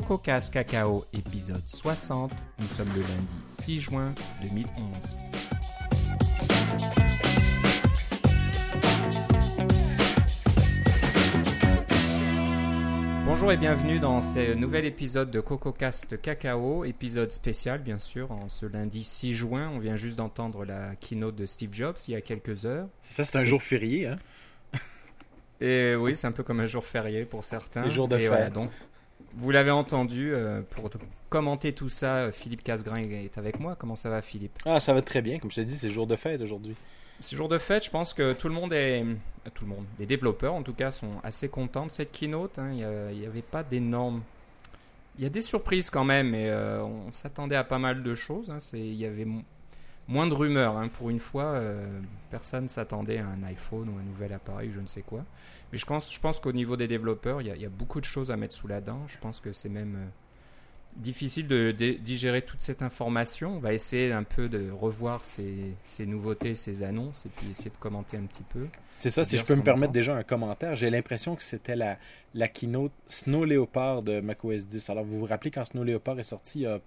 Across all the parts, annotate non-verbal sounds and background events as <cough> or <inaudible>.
CocoCast Cacao, épisode 60. Nous sommes le lundi 6 juin 2011. Bonjour et bienvenue dans ce nouvel épisode de CocoCast Cacao, épisode spécial bien sûr, en ce lundi 6 juin. On vient juste d'entendre la keynote de Steve Jobs il y a quelques heures. C'est ça, c'est un jour férié, hein? Et oui, c'est un peu comme un jour férié pour certains. C'est jour de Et fête. voilà, donc, vous l'avez entendu, euh, pour commenter tout ça, euh, Philippe Casgrain est avec moi. Comment ça va Philippe? Ah, ça va très bien. Comme je t'ai dit, c'est jour de fête aujourd'hui. Ce jour de fête, je pense que tout le monde est... euh, Tout le monde, les développeurs en tout cas, sont assez contents de cette keynote. hein. Il n'y avait pas d'énormes... Il y a des surprises quand même, mais euh, on s'attendait à pas mal de choses. hein. C'est- Il y avait moins de rumeurs. hein. Pour une fois, euh, personne s'attendait à un iPhone ou un nouvel appareil, je ne sais quoi. Mais je pense, qu'au niveau des développeurs, il y, a, beaucoup de choses à mettre sous la dent. Je pense que c'est même euh, difficile de, digérer toute cette information. On va essayer un peu de revoir ces, ces nouveautés, ces annonces, et puis essayer de commenter un petit peu. C'est ça, si je peux me permettre pense. déjà un commentaire, j'ai l'impression que c'était la, la keynote Snow Leopard de macOS 10. Alors, vous vous rappelez quand Snow Leopard est sorti il y a euh,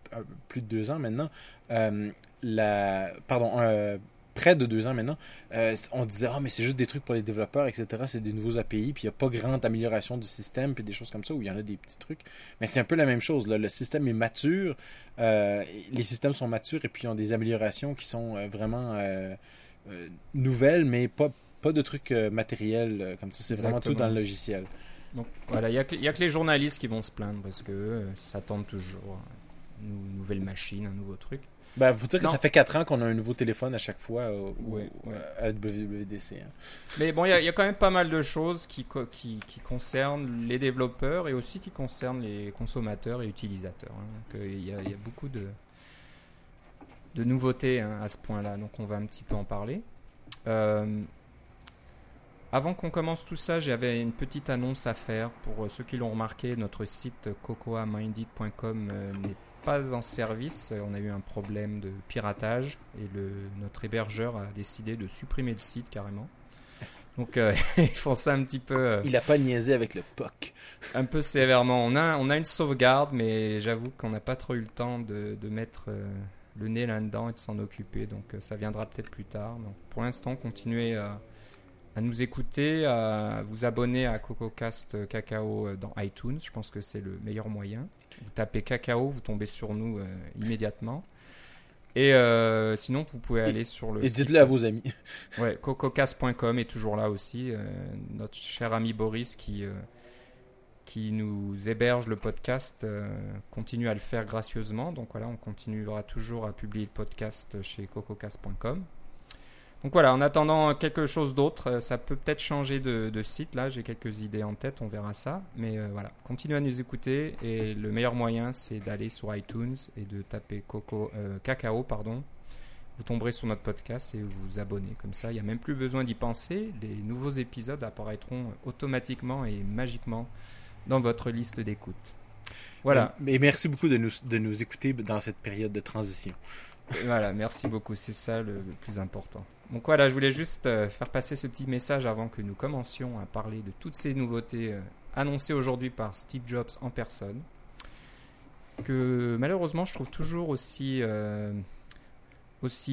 plus de deux ans maintenant, euh, la, pardon, euh, près de deux ans maintenant, euh, on disait, ah, mais c'est juste des trucs pour les développeurs, etc. C'est des nouveaux API, puis il n'y a pas grande amélioration du système, puis des choses comme ça, où il y en a des petits trucs. Mais c'est un peu la même chose. là. Le système est mature, euh, les systèmes sont matures, et puis ils ont des améliorations qui sont vraiment euh, nouvelles, mais pas, pas de trucs euh, matériels euh, comme ça. C'est vraiment tout dans le logiciel. Donc voilà, il n'y a, que- a les journalistes qui vont se plaindre parce que euh, s'attendent toujours à une nouvelle machine, un nouveau truc. Ben, faut dire que Non. ça fait 4 ans qu'on a un nouveau téléphone à chaque fois euh, au- Ouais, ouais. à la WWDC. hein. Mais bon, il y, a- il y a quand même pas mal de choses qui, qui, qui concernent les développeurs et aussi qui concernent les consommateurs et utilisateurs. hein. Donc, il, y a, il y a beaucoup de, de nouveautés hein, à ce point-là, donc on va un petit peu en parler. Euh, avant qu'on commence tout ça, j'avais une petite annonce à faire. Pour euh, ceux qui l'ont remarqué, notre site cocoaminded.com euh, n'est pas en service. Euh, On a eu un problème de piratage et le, notre hébergeur a décidé de supprimer le site carrément. Donc euh, <laughs> ils font ça un petit peu, euh, Il a pas niaisé avec le POC. un peu sévèrement. On a, on a une sauvegarde, mais j'avoue qu'on n'a pas trop eu le temps de, de mettre euh, le nez là-dedans et de s'en occuper. Donc ça viendra peut-être plus tard. Donc, pour l'instant, continuez à, à nous écouter, à vous abonner à CocoCast Cacao euh, dans iTunes. Je pense que c'est le meilleur moyen. Vous tapez Cacao, vous tombez sur nous euh, immédiatement. Et euh, sinon, vous pouvez aller sur le Et dites-le à vos amis. <laughs> Ouais, cococast.com est toujours là aussi. euh, notre cher ami Boris qui, qui nous héberge le podcast continue à le faire gracieusement. Donc voilà, on continuera toujours à publier le podcast chez cococast.com. Donc voilà, en attendant quelque chose d'autre, euh, ça peut peut-être changer de, de site. Là, j'ai quelques idées en tête, on verra ça. Mais euh, voilà, continuez à nous écouter. Et le meilleur moyen, c'est d'aller sur iTunes et de taper Coco, euh, Cacao, pardon, vous tomberez sur notre podcast et vous vous abonnez. Comme ça, il n'y a même plus besoin d'y penser. Les nouveaux épisodes apparaîtront automatiquement et magiquement dans votre liste d'écoute. Voilà, Et merci beaucoup de nous, de nous écouter dans cette période de transition. voilà, merci beaucoup. C'est ça le plus important. Donc voilà, je voulais juste euh, faire passer ce petit message avant que nous commencions à parler de toutes ces nouveautés euh, annoncées aujourd'hui par Steve Jobs en personne. Que malheureusement, je trouve toujours aussi, euh,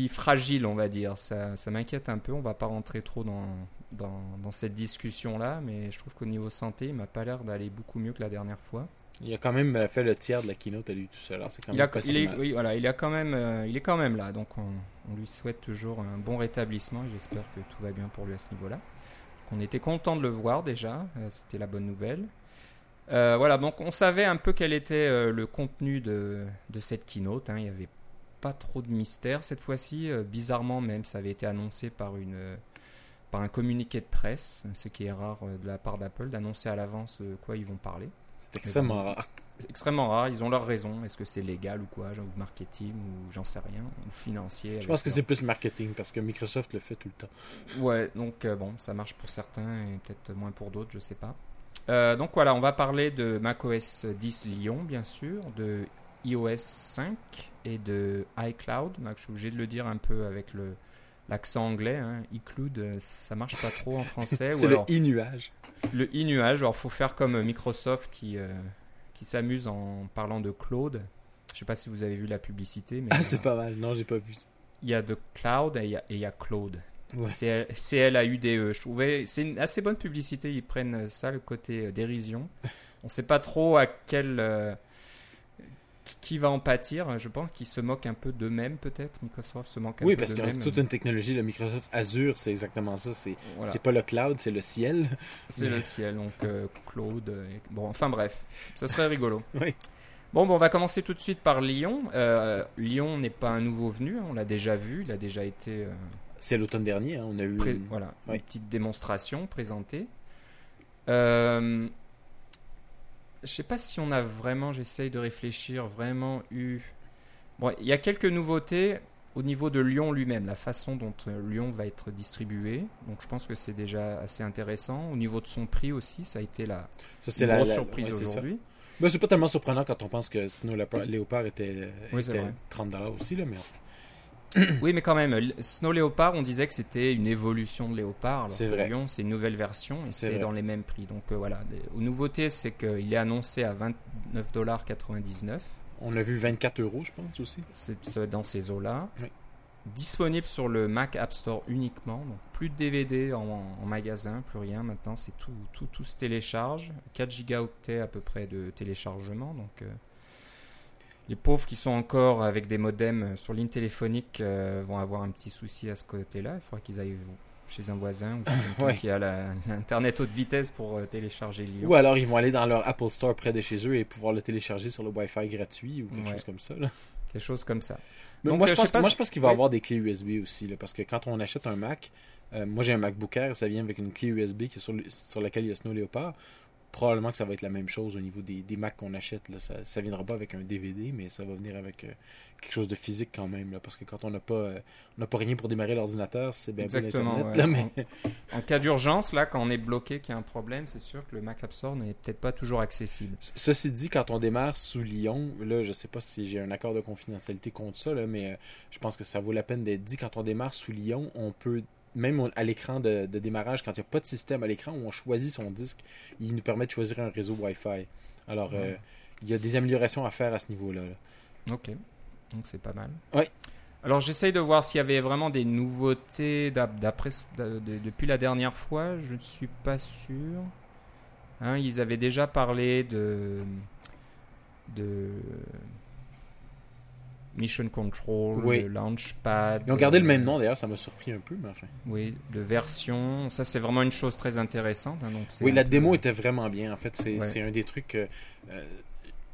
fragile, on va dire. Ça, m'inquiète un peu. On va pas rentrer trop dans cette discussion-là, mais je trouve qu'au niveau santé, il m'a pas l'air d'aller beaucoup mieux que la dernière fois. Il a quand même euh, fait le tiers de la keynote à lui tout seul. C'est quand Il, a- pas il si est, mal. oui, voilà, il, a quand même, euh, il est quand même là, donc on, on lui souhaite toujours un bon rétablissement et j'espère que tout va bien pour lui à ce niveau-là. On était content de le voir déjà, euh, c'était la bonne nouvelle. Euh, voilà, donc on savait un peu quel était le contenu de, de cette keynote. hein. Il n'y avait pas trop de mystère cette fois-ci. Bizarrement même, ça avait été annoncé par, une, par un communiqué de presse, ce qui est rare de la part d'Apple, d'annoncer à l'avance de quoi ils vont parler. Extrêmement rare. Extrêmement rare, ils ont leur raison. Est-ce que c'est légal ou quoi, ou marketing, ou j'en sais rien, ou financier. Je pense que c'est plus marketing parce que Microsoft le fait tout le temps. Ouais, donc euh, bon, ça marche pour certains et peut-être moins pour d'autres, je sais pas. Euh, donc voilà, on va parler de macOS 10 Lyon, bien sûr, de iOS 5 et de iCloud. Je suis obligé de le dire un peu avec le l'accent anglais. Hein. iCloud, euh, ça marche pas trop en français. <laughs> C'est le e-nuage. le e-nuage, alors faut faire comme Microsoft qui, euh, qui s'amuse en parlant de Claude. Je sais pas si vous avez vu la publicité, mais Ah, c'est pas mal. Non, j'ai pas vu ça. il y a de Cloud et il y y a Claude. Ouais. C-L-A-U-D-E. Je trouvais c'est une assez bonne publicité. Ils prennent ça le côté euh, dérision. <laughs> On sait pas trop à quel euh, qui va en pâtir. Je pense qu'ils se moquent un peu d'eux-mêmes peut-être. Microsoft se moque un Oui, peu parce que toute une technologie, le Microsoft Azure, c'est exactement ça. C'est Voilà. pas le cloud, c'est le ciel. C'est le ciel, donc euh, Claude. euh, et- Bon, enfin bref, ce serait rigolo. <laughs> Oui. Bon, bon, on va commencer tout de suite par Lyon. Euh, Lyon n'est pas un nouveau venu, hein, on l'a déjà vu, il a déjà été euh, C'est l'automne dernier, hein, on a eu. pré- voilà, oui. une petite démonstration présentée. Euh, je sais pas si on a vraiment, j'essaye de réfléchir, vraiment eu. Bon, il y a quelques nouveautés au niveau de Lyon lui-même, la façon dont euh, Lyon va être distribué. Donc je pense que c'est déjà assez intéressant. Au niveau de son prix aussi, ça a été la, Ça, une la, grosse la- surprise ouais, aujourd'hui. Ben, c'est pas tellement surprenant quand on pense que Snow Leopard, Léopard était, Oui, était vrai. 30$ aussi, là, mais <coughs> Oui, mais quand même, Snow Leopard, on disait que c'était une évolution de Léopard. alors C'est que vrai. Lyon, c'est une nouvelle version et C'est dans les mêmes prix. Donc euh, voilà, aux nouveautés, c'est qu'il est annoncé à 29,99$. on a vu 24 euros, je pense aussi. C'est c'est dans ces eaux-là. Oui. Disponible sur le Mac App Store uniquement. Donc plus de DVD en, en magasin, plus rien. Maintenant, c'est tout, tout, tout se télécharge. 4 gigaoctets à peu près de téléchargement. Donc euh, les pauvres qui sont encore avec des modems sur ligne téléphonique euh, vont avoir un petit souci à ce côté-là. Il faudra qu'ils aillent chez un voisin ou chez <laughs> Ouais. qui a l'internet haute vitesse pour euh, télécharger Lyon. Ou alors ils vont aller dans leur Apple Store près de chez eux et pouvoir le télécharger sur le Wi-Fi gratuit ou quelque Ouais. chose comme ça. Là. Quelque chose comme ça. Mais Donc, moi, euh, je pense, pas moi, si- je pense qu'il va y avoir des clés USB aussi. Là, parce que quand on achète un Mac, euh, moi j'ai un MacBook Air, ça vient avec une clé USB qui est sur, le- sur laquelle il y a Snow Leopard. Probablement que ça va être la même chose au niveau des, des Macs qu'on achète. Là. Ça ne viendra pas avec un DVD, mais ça va venir avec euh, quelque chose de physique quand même. Là, parce que quand on n'a pas, euh, on pas rien pour démarrer l'ordinateur, c'est bien Exactement, l'Internet. ouais. là, mais... En cas d'urgence, là, quand on est bloqué, qu'il y a un problème, c'est sûr que le Mac App Store n'est peut-être pas toujours accessible. Ceci dit, quand on démarre sous Lyon, là, je sais pas si j'ai un accord de confidentialité contre ça, là, mais euh, je pense que ça vaut la peine d'être dit. Quand on démarre sous Lyon, on peut, même à l'écran de, de démarrage, quand il n'y a pas de système à l'écran où on choisit son disque, il nous permet de choisir un réseau Wi-Fi. Alors, euh, il y a des améliorations à faire à ce niveau-là. là. Ok, donc c'est pas mal. Ouais. Alors j'essaye de voir s'il y avait vraiment des nouveautés d'après depuis la dernière fois. Je ne suis pas sûr. Hein, ils avaient déjà parlé de de Mission Control, Oui. de Launchpad. Ils ont gardé le euh, même nom d'ailleurs, ça m'a surpris un peu, mais enfin. Oui, de version. Ça c'est vraiment une chose très intéressante. hein, donc Oui, la peu- démo était vraiment bien. En fait, c'est Ouais. un des trucs que. euh,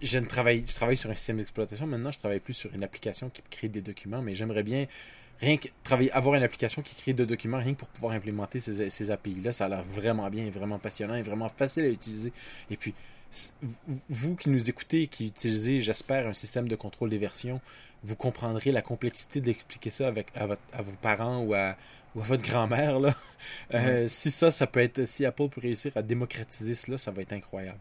je, ne travaille, je travaille sur un système d'exploitation. Maintenant, je travaille plus sur une application qui crée des documents, mais j'aimerais bien rien que travailler, avoir une application qui crée des documents rien que pour pouvoir implémenter ces, ces API-là. Ça a l'air vraiment bien, vraiment passionnant et vraiment facile à utiliser. Et puis, vous- qui nous écoutez et qui utilisez, j'espère, un système de contrôle des versions, vous comprendrez la complexité d'expliquer ça avec, à, votre- à vos parents ou à, ou à votre grand-mère. là. Euh, Si ça, ça peut être, si Apple peut réussir à démocratiser cela, ça va être incroyable.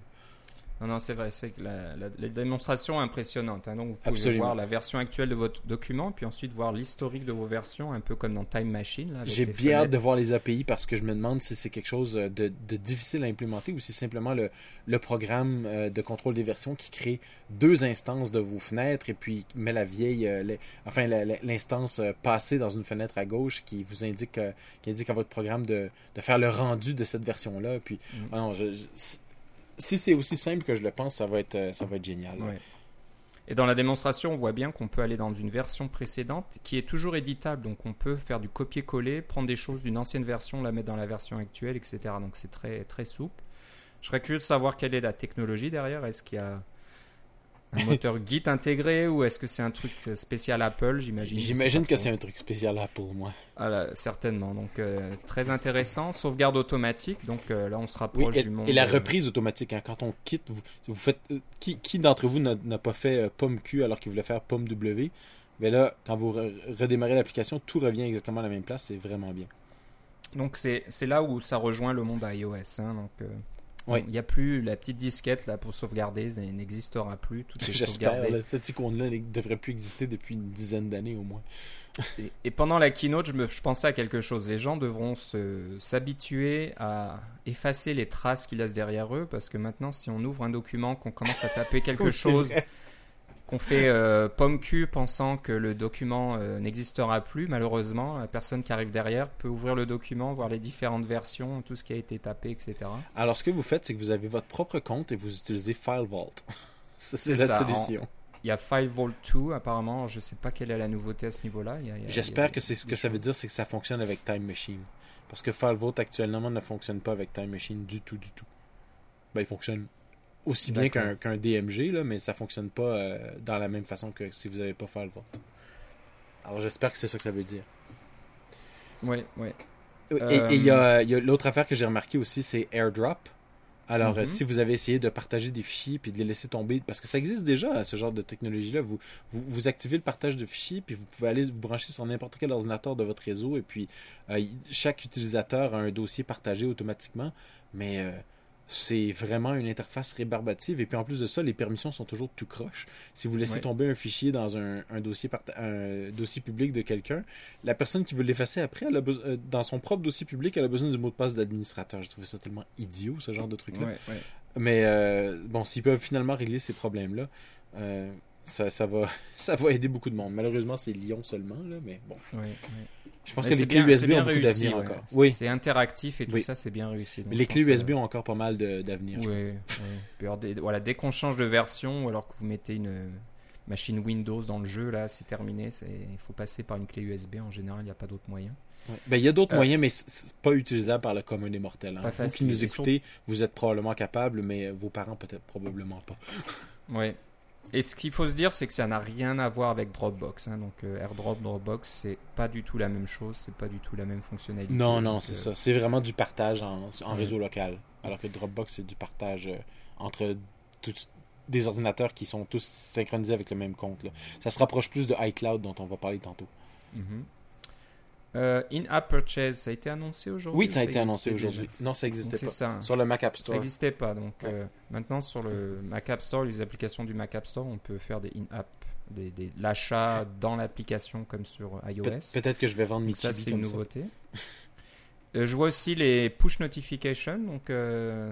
Non, non, c'est vrai, c'est que la, la- la démonstration est impressionnante. hein. Donc, vous pouvez Absolument. voir la version actuelle de votre document, puis ensuite voir l'historique de vos versions, un peu comme dans Time Machine. J'ai bien hâte de voir les API parce que je me demande si c'est quelque chose de, de difficile à implémenter ou si c'est simplement le, le programme euh, de contrôle des versions qui crée deux instances de vos fenêtres et puis met la vieille, euh, les- enfin l'instance euh, passée dans une fenêtre à gauche qui vous indique, qui indique à votre programme de, de faire le rendu de cette version-là. Puis, Mm. ah non, je- je- si- c'est aussi simple que je le pense, ça va être, euh, ça va être génial. Et dans la démonstration, on voit bien qu'on peut aller dans une version précédente qui est toujours éditable. Donc on peut faire du copier-coller, prendre des choses d'une ancienne version, la mettre dans la version actuelle, etc. Donc c'est très, très souple. Je serais curieux de savoir quelle est la technologie derrière. Est-ce qu'il y a un <laughs> moteur Git intégré ou est-ce que c'est un truc spécial Apple J'imagine? J'imagine que c'est un truc spécial Apple, moi. Ah là, certainement. Donc euh, très intéressant. Sauvegarde automatique. Donc euh, là, on se Oui, rapproche et, du monde. et la euh, reprise automatique, hein, quand on quitte, vous, vous faites. euh, qui qui d'entre vous n'a pas fait pomme Q alors qu'il voulait faire pomme W? Mais là, quand vous re- redémarrez l'application, tout revient exactement à la même place, c'est vraiment bien. Donc c'est c'est là où ça rejoint le monde iOS. hein. donc Oui. Il n'y a plus la petite disquette là pour sauvegarder, elle n'existera plus. Tout est <laughs> J'espère. sauvegardé. là, Cette icône-là ne devrait plus exister depuis une dizaine d'années au moins. <laughs> Et, et pendant la keynote, je, me, je pensais à quelque chose. Les gens devront s'habituer à effacer les traces qu'ils laissent derrière eux parce que maintenant, si on ouvre un document, qu'on commence à taper <laughs> quelque chose, vrai. Qu'on fait euh, pomme cul pensant que le document euh, n'existera plus, malheureusement, la personne qui arrive derrière peut ouvrir le document, voir les différentes versions, tout ce qui a été tapé, etc. Alors, ce que vous faites, c'est que vous avez votre propre compte et vous utilisez FileVault. <laughs> Ça, c'est la ça, solution. Il y a FileVault 2, apparemment. Je sais pas quelle est la nouveauté à ce niveau-là. J'espère que c'est ce que ça veut dire, c'est que ça fonctionne avec Time Machine. Parce que FileVault actuellement ne fonctionne pas avec Time Machine du tout, du tout. Ben, il fonctionne aussi bien qu'un DMG, là, mais ça fonctionne pas euh, dans la même façon que si vous n'avez pas FileVault. Alors j'espère que c'est ça que ça veut dire. Ouais, ouais. Et Euh, il y a, y a l'autre affaire que j'ai remarqué aussi, c'est AirDrop. Alors, Mhm. euh, si vous avez essayé de partager des fichiers puis de les laisser tomber, parce que ça existe déjà, hein, ce genre de technologie-là, vous, vous, vous activez le partage de fichiers puis vous pouvez aller vous brancher sur n'importe quel ordinateur de votre réseau et puis euh, chaque utilisateur a un dossier partagé automatiquement, mais euh, c'est vraiment une interface rébarbative et puis en plus de ça, les permissions sont toujours tout croche. Si vous laissez Ouais. tomber un fichier dans un, un dossier un dossier public de quelqu'un, la personne qui veut l'effacer après, elle a euh, dans son propre dossier public, elle a besoin du mot de passe d'administrateur. J'ai trouvé ça tellement idiot, ce genre de truc-là. ouais, ouais. Mais euh, bon, s'ils peuvent finalement régler ces problèmes-là, euh, ça, ça, va, <laughs> ça va aider beaucoup de monde. Malheureusement, c'est Lyon seulement, là, mais bon. Je pense Mais que les clés bien- USB ont beaucoup d'avenir ouais. encore. C'est- Oui, C'est interactif et tout Oui. ça, c'est bien réussi. Mais les clés USB ont encore pas mal d'avenir. Oui, oui. voilà, dès qu'on change de version ou alors que vous mettez une euh, machine Windows dans le jeu, là, c'est terminé. c'est- Il faut passer par une clé USB. En général, il n'y a pas d'autre moyen. Ouais. Ben, il y a d'autres Euh, moyens, mais c'est- pas utilisable par le commun des mortels. hein. Vous qui nous écoutez, vous êtes probablement capable, mais vos parents peut-être probablement pas. Ouais. Et ce qu'il faut se dire, c'est que ça n'a rien à voir avec Dropbox. hein. Donc, euh, AirDrop, Dropbox, c'est pas du tout la même chose. C'est pas du tout la même fonctionnalité. Non, non, Donc, c'est euh, ça. C'est vraiment du partage en, en Ouais. réseau local. Alors que Dropbox, c'est du partage euh, entre tous- des ordinateurs qui sont tous synchronisés avec le même compte. là. Ça se rapproche plus de iCloud dont on va parler tantôt. mhm. Euh, In-app purchase, ça a été annoncé aujourd'hui Oui, ou ça a été annoncé aujourd'hui. Non, ça n'existait pas. ça. Sur le Mac App Ça Store. n'existait pas. Donc Ouais. euh, maintenant sur le Mac App Store, les applications du Mac App Store, on peut faire des in-app, des, des- l'achat dans l'application comme sur iOS. Pe- Peut-être que je vais vendre Donc ça, c'est une ça. nouveauté. Euh, je vois aussi les push notifications, donc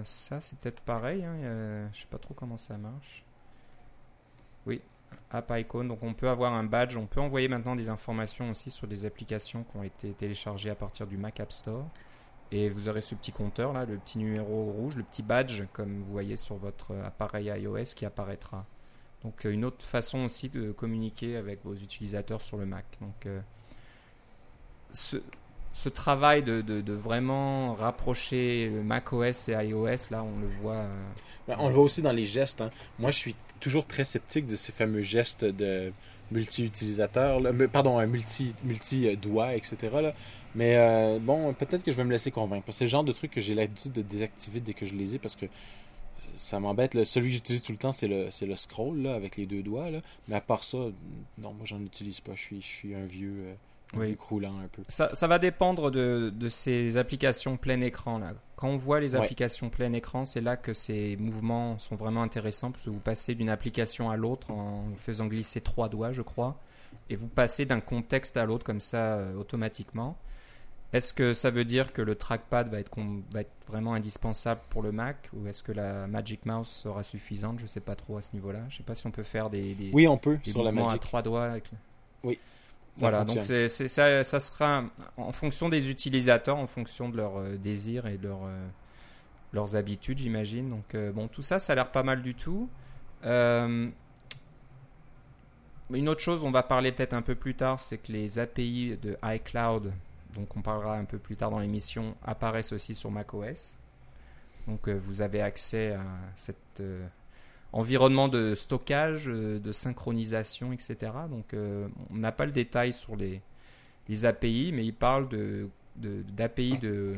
ça c'est peut-être pareil. Hein, je sais pas trop comment ça marche. Oui, app icon, donc on peut avoir un badge, on peut envoyer maintenant des informations aussi sur des applications qui ont été téléchargées à partir du Mac App Store. Et vous aurez ce petit compteur là, le petit numéro rouge, le petit badge, comme vous voyez sur votre appareil iOS qui apparaîtra. Donc euh, une autre façon aussi de communiquer avec vos utilisateurs sur le Mac. Donc euh, ce, travail de vraiment rapprocher le macOS et iOS, là on le voit. euh, Ben, on le voit aussi dans les gestes. hein. Moi, je suis toujours très sceptique de ces fameux gestes de. Mais, Pardon, un multi, multi-doigt, etc. Mais euh, bon, peut-être que je vais me laisser convaincre. C'est le genre de truc que j'ai l'habitude de désactiver dès que je les ai parce que ça m'embête. Celui que j'utilise tout le temps, c'est le, le scroll là, avec les deux doigts. Mais à part ça, non, moi, j'en utilise pas. Je suis, je suis un vieux, euh, Oui. vieux croulant un peu. Ça, ça va dépendre de, de ces applications plein écran. Là. Quand on voit les Ouais. applications plein écran, c'est là que ces mouvements sont vraiment intéressants parce que vous passez d'une application à l'autre en faisant glisser trois doigts, je crois, et vous passez d'un contexte à l'autre comme ça euh, automatiquement. Est-ce que ça veut dire que le trackpad va être, va être vraiment indispensable pour le Mac ou est-ce que la Magic Mouse sera suffisante? Je ne sais pas trop à ce niveau-là. Je ne sais pas si on peut faire des, des, Oui, on peut des sur la mouvements à Magic. trois doigts. Avec Oui, voilà, fonctionne. donc c'est, c'est- ça, ça sera en fonction des utilisateurs, en fonction de leurs euh, désirs et de leurs, euh, leurs habitudes, j'imagine. Donc euh, bon, tout ça, ça a l'air pas mal du tout. Euh, une autre chose, on va parler peut-être un peu plus tard, c'est que les API de iCloud, donc on parlera un peu plus tard dans l'émission, apparaissent aussi sur macOS. Donc euh, vous avez accès à cet euh, environnement de stockage, euh, de synchronisation, etc. Donc euh, on n'a pas le détail sur les, les API, mais il parle de, d'API de,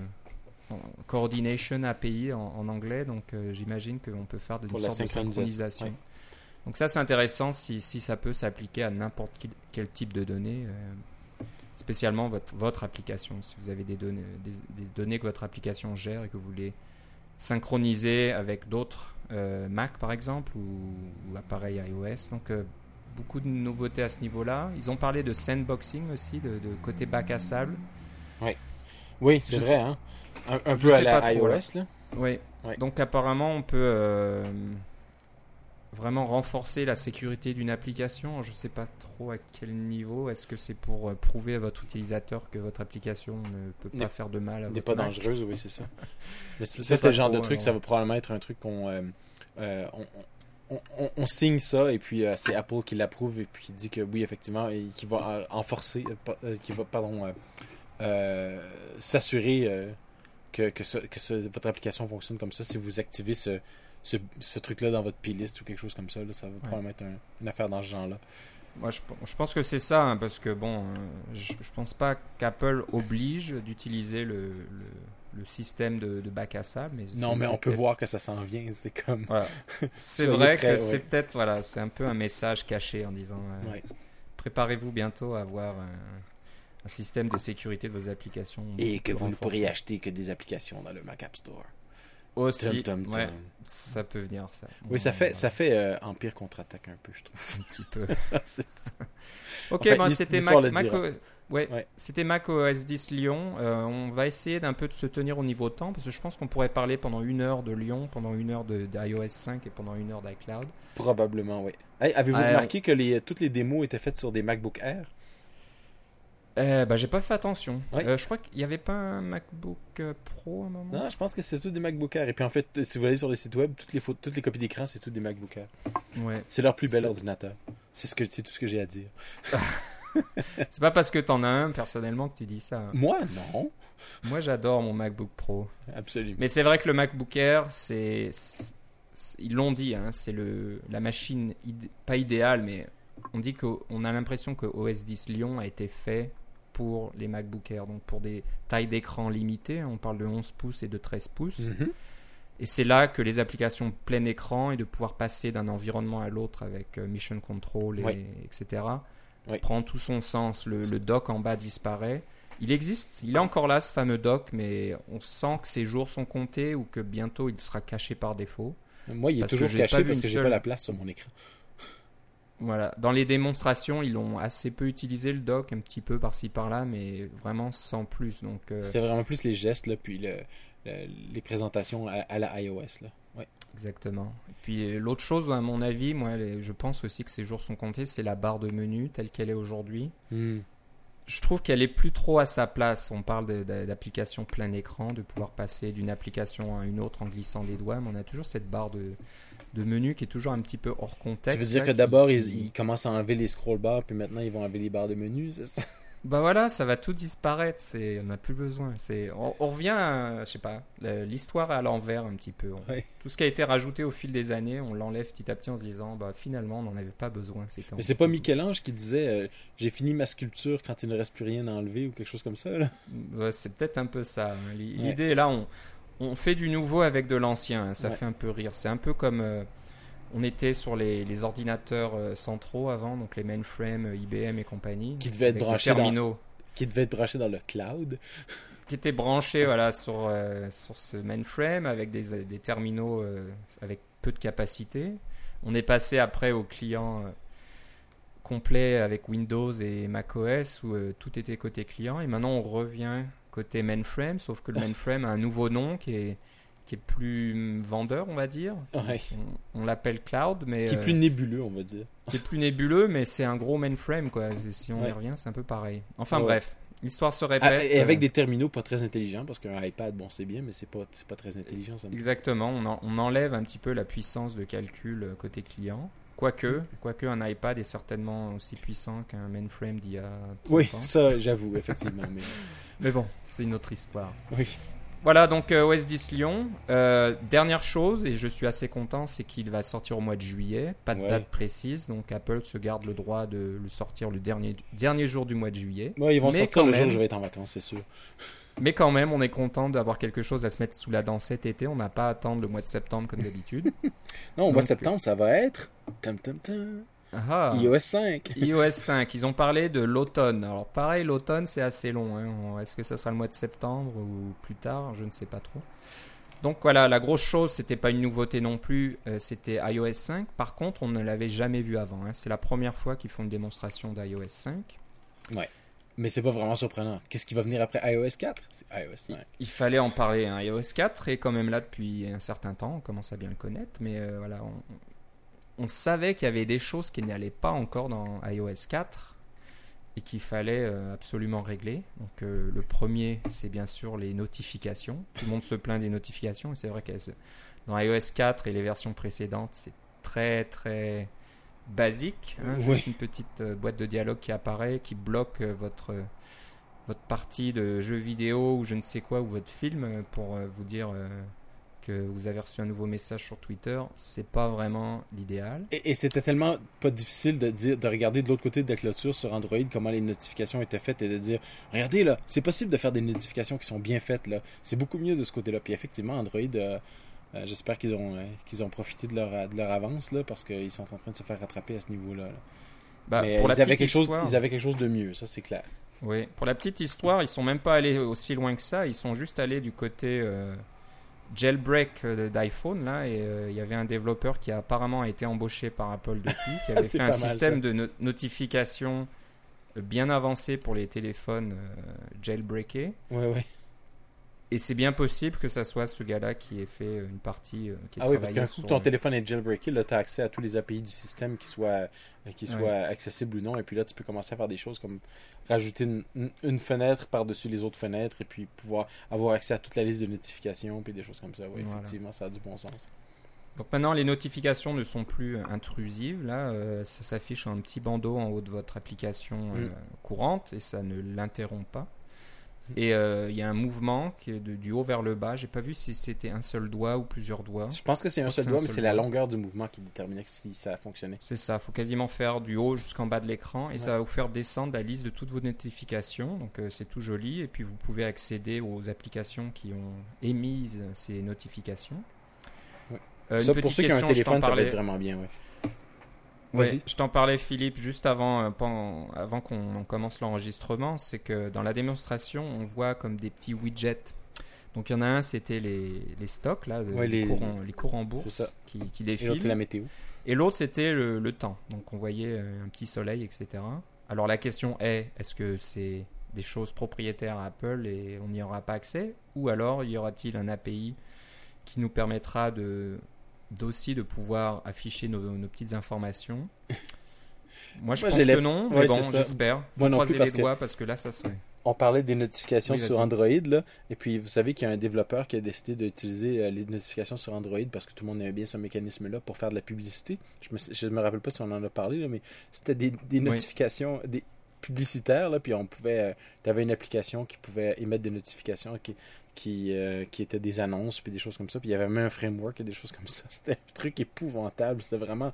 Coordination API en, en anglais, donc euh, j'imagine qu'on peut faire de, une sorte de synchronisation, synchronisation. ouais. Donc ça c'est intéressant si, si ça peut s'appliquer à n'importe quel, quel type de données, euh, spécialement votre, votre application. Si vous avez des données, des, des données que votre application gère et que vous voulez synchronisé avec d'autres euh, Mac par exemple ou, ou appareils iOS. Donc euh, beaucoup de nouveautés à ce niveau-là. Ils ont parlé de sandboxing aussi, de, de côté bac à sable. Oui, c'est Je vrai, sais- hein. Un, peu à la trop, iOS, là. là. Oui. Donc apparemment, on peut euh, vraiment renforcer la sécurité d'une application. Je ne sais pas trop à quel niveau. Est-ce que c'est pour euh, prouver à votre utilisateur que votre application ne peut pas faire de mal à n'est pas Mac? dangereuse, oui, c'est ça. <laughs> Mais ça, c'est le genre trop, de truc, ouais, ça va probablement être un truc qu'on. euh, euh, on, on- on- on signe ça et puis euh, c'est Apple qui l'approuve et puis qui dit que oui, effectivement, et qui va enforcer, qui va, pardon, s'assurer que, que, ce- que ce- votre application fonctionne comme ça. Si vous activez ce, ce, ce truc-là dans votre playlist ou quelque chose comme ça, là, ça va probablement être un- une affaire dans ce genre-là. Moi, je, je pense que c'est ça, hein, parce que bon, euh, je, je pense pas qu'Apple oblige d'utiliser le, le, le système de, de bac à sable. Mais Non, mais on peut voir que ça s'en vient. C'est comme. Voilà. <laughs> C'est vrai que c'est ouais. peut-être voilà, c'est un peu un message caché en disant euh, Ouais. préparez-vous bientôt à avoir un, un système de sécurité de vos applications. Et que vous ne pourrez acheter que des applications dans le Mac App Store. Aussi. Tum, tum, ouais, ça peut venir ça. Oui, ça fait, ça fait euh, Empire contre-attaque un peu, je trouve. un petit peu. <laughs> Ça. Ok, Enfin, ben, c'était Mac, ouais, Ouais. c'était Mac OS 10 Lyon. Euh, on va essayer d'un peu de se tenir au niveau temps parce que je pense qu'on pourrait parler pendant une heure de Lyon, pendant une heure de, d'iOS 5 et pendant une heure d'iCloud. Probablement, oui. Hey, Avez-vous Ah, remarqué que les, toutes les démos étaient faites sur des MacBook Air? Euh, bah, j'ai pas fait attention. Ouais. Euh, je crois qu'il y avait pas un MacBook euh, Pro à un moment? Non, je pense que c'est tous des MacBook Air. Et puis en fait, si vous allez sur les sites web, toutes les, toutes les copies d'écran, c'est toutes des MacBook Air. Ouais. C'est leur plus bel ordinateur. C'est ce que, c'est tout ce que j'ai à dire. <laughs> C'est pas parce que t'en as un personnellement que tu dis ça. Moi, non. Moi, j'adore mon MacBook Pro. Absolument. Mais c'est vrai que le MacBook Air, c'est, c'est- ils l'ont dit, hein, c'est le la machine id- pas idéale, mais on dit qu'on a l'impression que OS 10 Lyon a été fait pour les MacBook Air, donc pour des tailles d'écran limitées. On parle de 11 pouces et de 13 pouces. Mhm. Et c'est là que les applications plein écran et de pouvoir passer d'un environnement à l'autre avec euh, Mission Control, et, Oui. etc. Oui. prend tout son sens. Le, le dock en bas disparaît. Il existe, il est encore là ce fameux dock, mais on sent que ses jours sont comptés ou que bientôt il sera caché par défaut. Moi, il est Parce toujours caché parce que j'ai seule- pas la place sur mon écran. Voilà. Dans les démonstrations, ils l'ont assez peu utilisé le dock, un petit peu par-ci par-là, mais vraiment sans plus. Donc, euh, C'était vraiment plus les gestes, là, puis le- le- les présentations à, à la iOS. Là. Ouais. Exactement. Et puis euh, l'autre chose, à mon avis, moi, les- je pense aussi que ces jours sont comptés, c'est la barre de menu telle qu'elle est aujourd'hui. Hmm. Je trouve qu'elle est plus trop à sa place. On parle d'application plein écran, de pouvoir passer d'une application à une autre en glissant des doigts, mais on a toujours cette barre de, de menu qui est toujours un petit peu hors contexte. Tu veux dire là, que d'abord, qui- ils, ils commencent à enlever les scroll bars, puis maintenant, ils vont enlever les barres de menu, c'est ça? <laughs> Bah voilà, ça va tout disparaître. C'est, on n'a plus besoin. C'est, on, on revient, à, je sais pas, l'histoire à l'envers un petit peu. On- Ouais. Tout ce qui a été rajouté au fil des années, on l'enlève petit à petit en se disant, bah finalement, on n'en avait pas besoin. C'était Mais c'est pas Michel-Ange qui disait euh, J'ai fini ma sculpture quand il ne reste plus rien à enlever » ou quelque chose comme ça, là? Ouais, c'est peut-être un peu ça. hein. L'i- Ouais. L'idée là, on, on fait du nouveau avec de l'ancien. hein. Ça Ouais. fait un peu rire. C'est un peu comme euh, on était sur les, les ordinateurs euh, centraux avant, donc les mainframes euh, IBM et compagnie, Qui devaient être branchés dans-. Qui devait être branché dans le cloud. <laughs> qui était branché voilà, sur, euh, sur ce mainframe avec des, des terminaux avec peu de capacité. On est passé après au client complet avec Windows et macOS où tout était côté client et maintenant on revient côté mainframe sauf que le mainframe a un nouveau nom qui est, qui est plus hum, vendeur on va dire. Ouais. On, on l'appelle cloud mais Qui est euh, plus nébuleux, on va dire. qui est plus nébuleux mais c'est un gros mainframe quoi. Si on y Ouais. revient c'est un peu pareil. Enfin ouais. bref, l'histoire se Ah, répète. et avec euh, des terminaux pas très intelligents, parce qu'un iPad, bon, c'est bien, mais c'est pas, c'est pas très intelligent, ça. Exactement, on, en- on enlève un petit peu la puissance de calcul euh, côté client. Quoique, quoique un iPad est certainement aussi puissant qu'un mainframe d'il y a 30 Oui, ans. ça, j'avoue, effectivement. mais... <laughs> Mais bon, c'est une autre histoire. Oui. Voilà, donc euh, OS 10 Lyon. Euh, dernière chose, et je suis assez content, c'est qu'il va sortir au mois de juillet. Pas de Ouais. date précise, donc Apple se garde le droit de le sortir le dernier, dernier jour du mois de juillet. Ouais, ils vont Mais sortir le jour où je vais être en vacances, c'est sûr. Mais quand même, on est content d'avoir quelque chose à se mettre sous la dent cet été. On n'a pas à attendre le mois de septembre comme d'habitude. <laughs> Non, au mois de septembre, ça va être. Tam, tam, tam, Ah. iOS 5. <laughs> iOS 5, ils ont parlé de l'automne. Alors pareil, l'automne c'est assez long. hein. Est-ce que ça sera le mois de septembre ou plus tard? Je ne sais pas trop. Donc voilà, la grosse chose, c'était pas une nouveauté non plus, euh, c'était iOS 5. Par contre, on ne l'avait jamais vu avant. hein. C'est la première fois qu'ils font une démonstration d'iOS 5. Ouais. Mais c'est pas vraiment surprenant. Qu'est-ce qui va venir après iOS 4 C'est iOS 5. Il fallait en parler. Hein. iOS 4 est quand même là depuis un certain temps. On commence à bien le connaître, mais euh, voilà, on, on savait qu'il y avait des choses qui n'allaient pas encore dans iOS 4 et qu'il fallait euh, absolument régler. Donc euh, le premier, c'est bien sûr les notifications. Tout le monde se plaint des notifications et c'est vrai que dans iOS 4 et les versions précédentes, c'est très très basique. hein. Oui. Juste une petite euh, boîte de dialogue qui apparaît, qui bloque euh, votre euh, votre partie de jeu vidéo ou je ne sais quoi ou votre film pour vous dire que vous avez reçu un nouveau message sur Twitter. C'est pas vraiment l'idéal. Et, et c'était tellement pas difficile de dire, de regarder de l'autre côté de la clôture sur Android comment les notifications étaient faites et de dire, regardez là, c'est possible de faire des notifications qui sont bien faites là. C'est beaucoup mieux de ce côté-là. Puis effectivement, Android, euh, j'espère qu'ils ont, euh, qu'ils ont profité de leur, de leur avance là parce qu'ils sont en train de se faire rattraper à ce niveau-là. là. Bah, Mais pour ils la avaient quelque chose, histoire, ils avaient quelque chose de mieux, ça c'est clair. oui, pour la petite histoire, ils sont même pas allés aussi loin que ça. Ils sont juste allés du côté euh, jailbreak euh, d'iPhone là, et euh, il y avait un développeur qui a apparemment été embauché par Apple depuis, qui <laughs> avait fait un mal, système ça. de no- notification euh, bien avancé pour les téléphones euh, jailbreakés. Ouais, ouais. Et c'est bien possible que ça soit ce gars-là qui ait fait une partie euh, qui Ah oui, parce qu'un coup ton euh, téléphone est jailbreaké, là, tu as accès à tous les API du système qui soient, euh, qui soient Ouais. accessibles ou non. Et puis là, tu peux commencer à faire des choses comme rajouter une, une- une fenêtre par-dessus les autres fenêtres et puis pouvoir avoir accès à toute la liste de notifications puis des choses comme ça. Oui, Voilà. effectivement, ça a du bon sens. Donc maintenant, les notifications ne sont plus intrusives. Là, euh, ça s'affiche un petit bandeau en haut de votre application euh, Mm. courante et ça ne l'interrompt pas. Et euh, il y a un mouvement qui est de- du haut vers le bas. J'ai pas vu si c'était un seul doigt ou plusieurs doigts. Je pense que c'est un seul doigt, un mais c'est la longueur du mouvement qui déterminait si ça fonctionnait. C'est ça, faut quasiment faire du haut jusqu'en bas de l'écran et Ouais. ça va vous faire descendre la liste de toutes vos notifications. Donc euh, c'est tout joli et puis vous pouvez accéder aux applications qui ont émis ces notifications. Ouais. Euh, ça, pour ceux qui ont un téléphone, ça va être vraiment bien. Ouais. Je t'en parlais, Philippe, juste avant, euh, pendant- avant qu'on on commence l'enregistrement. C'est que dans la démonstration, on voit comme des petits widgets. Donc il y en a un, c'était les, les stocks, là, Ouais, les, les- cours en, les cours en bourse ça. qui, qui Et l'autre, c'est la météo. Et l'autre, c'était le, le temps. Donc on voyait euh, un petit soleil, etc. Alors la question est, est-ce que c'est des choses propriétaires à Apple et on n'y aura pas accès? Ou alors y aura-t-il un API qui nous permettra de d'aussi de pouvoir afficher nos, nos petites informations <laughs> Moi je Moi, pense que non, Ouais, mais bon, j'espère. Moi non Croisez plus, parce les que doigts parce que là ça serait. on parlait des notifications Oui, sur. Android, là, et puis vous savez qu'il y a un développeur qui a décidé d'utiliser euh, les notifications sur Android parce que tout le monde aimait bien ce mécanisme-là pour faire de la publicité. Je me, je me rappelle pas si on en a parlé, là, mais c'était des, des notifications des publicitaires, là, puis on pouvait, tu avais une application qui pouvait émettre des notifications qui, qui, euh, qui étaient des annonces, puis des choses comme ça, puis il y avait même un framework et des choses comme ça. <laughs> C'était un truc épouvantable, c'était vraiment...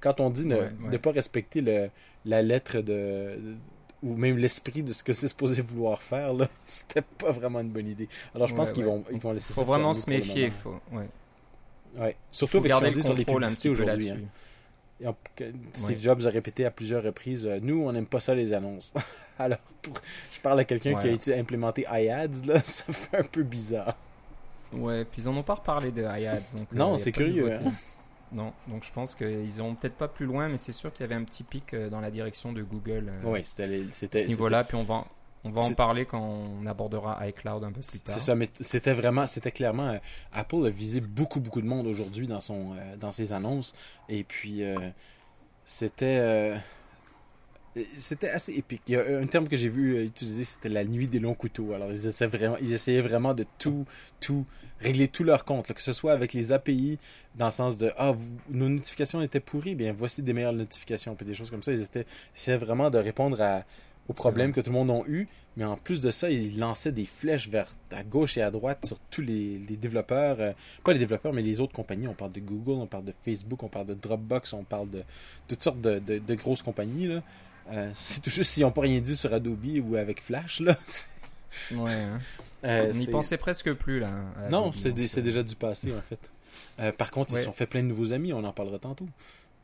Quand on dit ne, Ouais, ouais. ne pas respecter le, la lettre de, ou même l'esprit de ce que c'est supposé vouloir faire, là, <laughs> c'était pas vraiment une bonne idée. Alors je pense Ouais, qu'ils vont, ils vont laisser faut ça vraiment fermer se méfier. moment. Faut, ouais. Ouais. Surtout faut avec ce qu'on dit sur les publicités aujourd'hui. hein. Steve Ouais. Jobs a répété à plusieurs reprises euh, Nous, on n'aime pas ça les annonces. <laughs> Alors, pour... je parle à quelqu'un qui a implémenté iAds, là, <laughs> ça fait un peu bizarre. Ouais, puis ils en ont pas reparlé de iAds. Donc, Non, euh, a c'est curieux, hein. Non, donc je pense qu'ils iront peut-être pas plus loin, mais c'est sûr qu'il y avait un petit pic euh, dans la direction de Google Oui, c'était. à c'était ce niveau-là. Puis on va, on va en c'est- parler quand on abordera iCloud un peu plus C'est tard. ça, mais c'était vraiment, c'était clairement, euh, Apple a visé beaucoup, beaucoup de monde aujourd'hui dans son, euh, dans ses annonces, et puis euh, c'était, c'était assez épique. Il y a un terme que j'ai vu utiliser, c'était la nuit des longs couteaux. Alors ils essayaient vraiment, ils essayaient vraiment de tout, tout régler tous leurs comptes, là, que ce soit avec les API, dans le sens de ah vous- nos notifications étaient pourries, bien voici des meilleures notifications, puis des choses comme ça. Ils étaient, ils essayaient vraiment de répondre à aux problèmes que tout le monde a eu, mais en plus de ça, ils lançaient des flèches vers à gauche et à droite sur tous les, les développeurs, euh, pas les développeurs, mais les autres compagnies. On parle de Google, on parle de Facebook, on parle de Dropbox, on parle de toutes sortes de, de- de grosses compagnies. Là. Euh, <laughs> c'est tout juste s'ils n'ont pas rien dit sur Adobe ou avec Flash. Là. <laughs> Ouais, hein. Euh, on n'y pensait presque plus là. à Non, Adobe, c'est déjà du passé en fait. Par contre, ils se sont fait plein de nouveaux amis, on en parlera tantôt.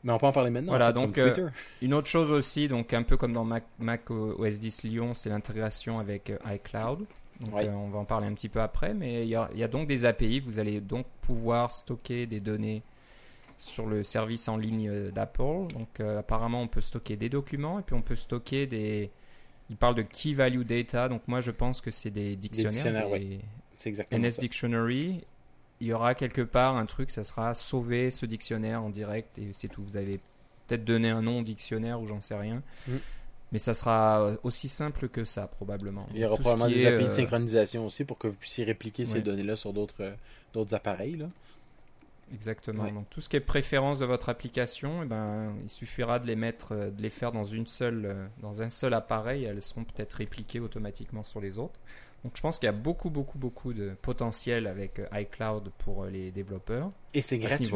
Mais on peut en parler maintenant. Voilà, en fait, donc, euh. Une autre chose aussi, donc un peu comme dans Mac, Mac OS 10 Lyon, c'est l'intégration avec euh, iCloud. Donc, Ouais. euh, on va en parler un petit peu après, mais il y, a, il y a donc des API. Vous allez donc pouvoir stocker des données sur le service en ligne d'Apple. Donc euh, apparemment, on peut stocker des documents et puis on peut stocker des. Il parle de key value data. Donc moi, je pense que c'est des dictionnaires, dictionnaires, des ouais. C'est exactement NS ça. Dictionary. Il y aura quelque part un truc, ça sera sauver ce dictionnaire en direct et c'est tout. Vous avez peut-être donné un nom au dictionnaire ou j'en sais rien. Mm. Mais ça sera aussi simple que ça, probablement. Il y aura Tout probablement des est, API de euh, synchronisation aussi pour que vous puissiez répliquer ces Ouais. données-là sur d'autres euh, d'autres appareils. Là. Exactement. Ouais. Donc tout ce qui est préférence de votre application, eh ben, il suffira de les mettre, euh, de les faire dans une seule, euh, dans un seul appareil. Elles seront peut-être répliquées automatiquement sur les autres. Donc je pense qu'il y a beaucoup, beaucoup, beaucoup de potentiel avec euh, iCloud pour euh, les développeurs Et c'est gratuit.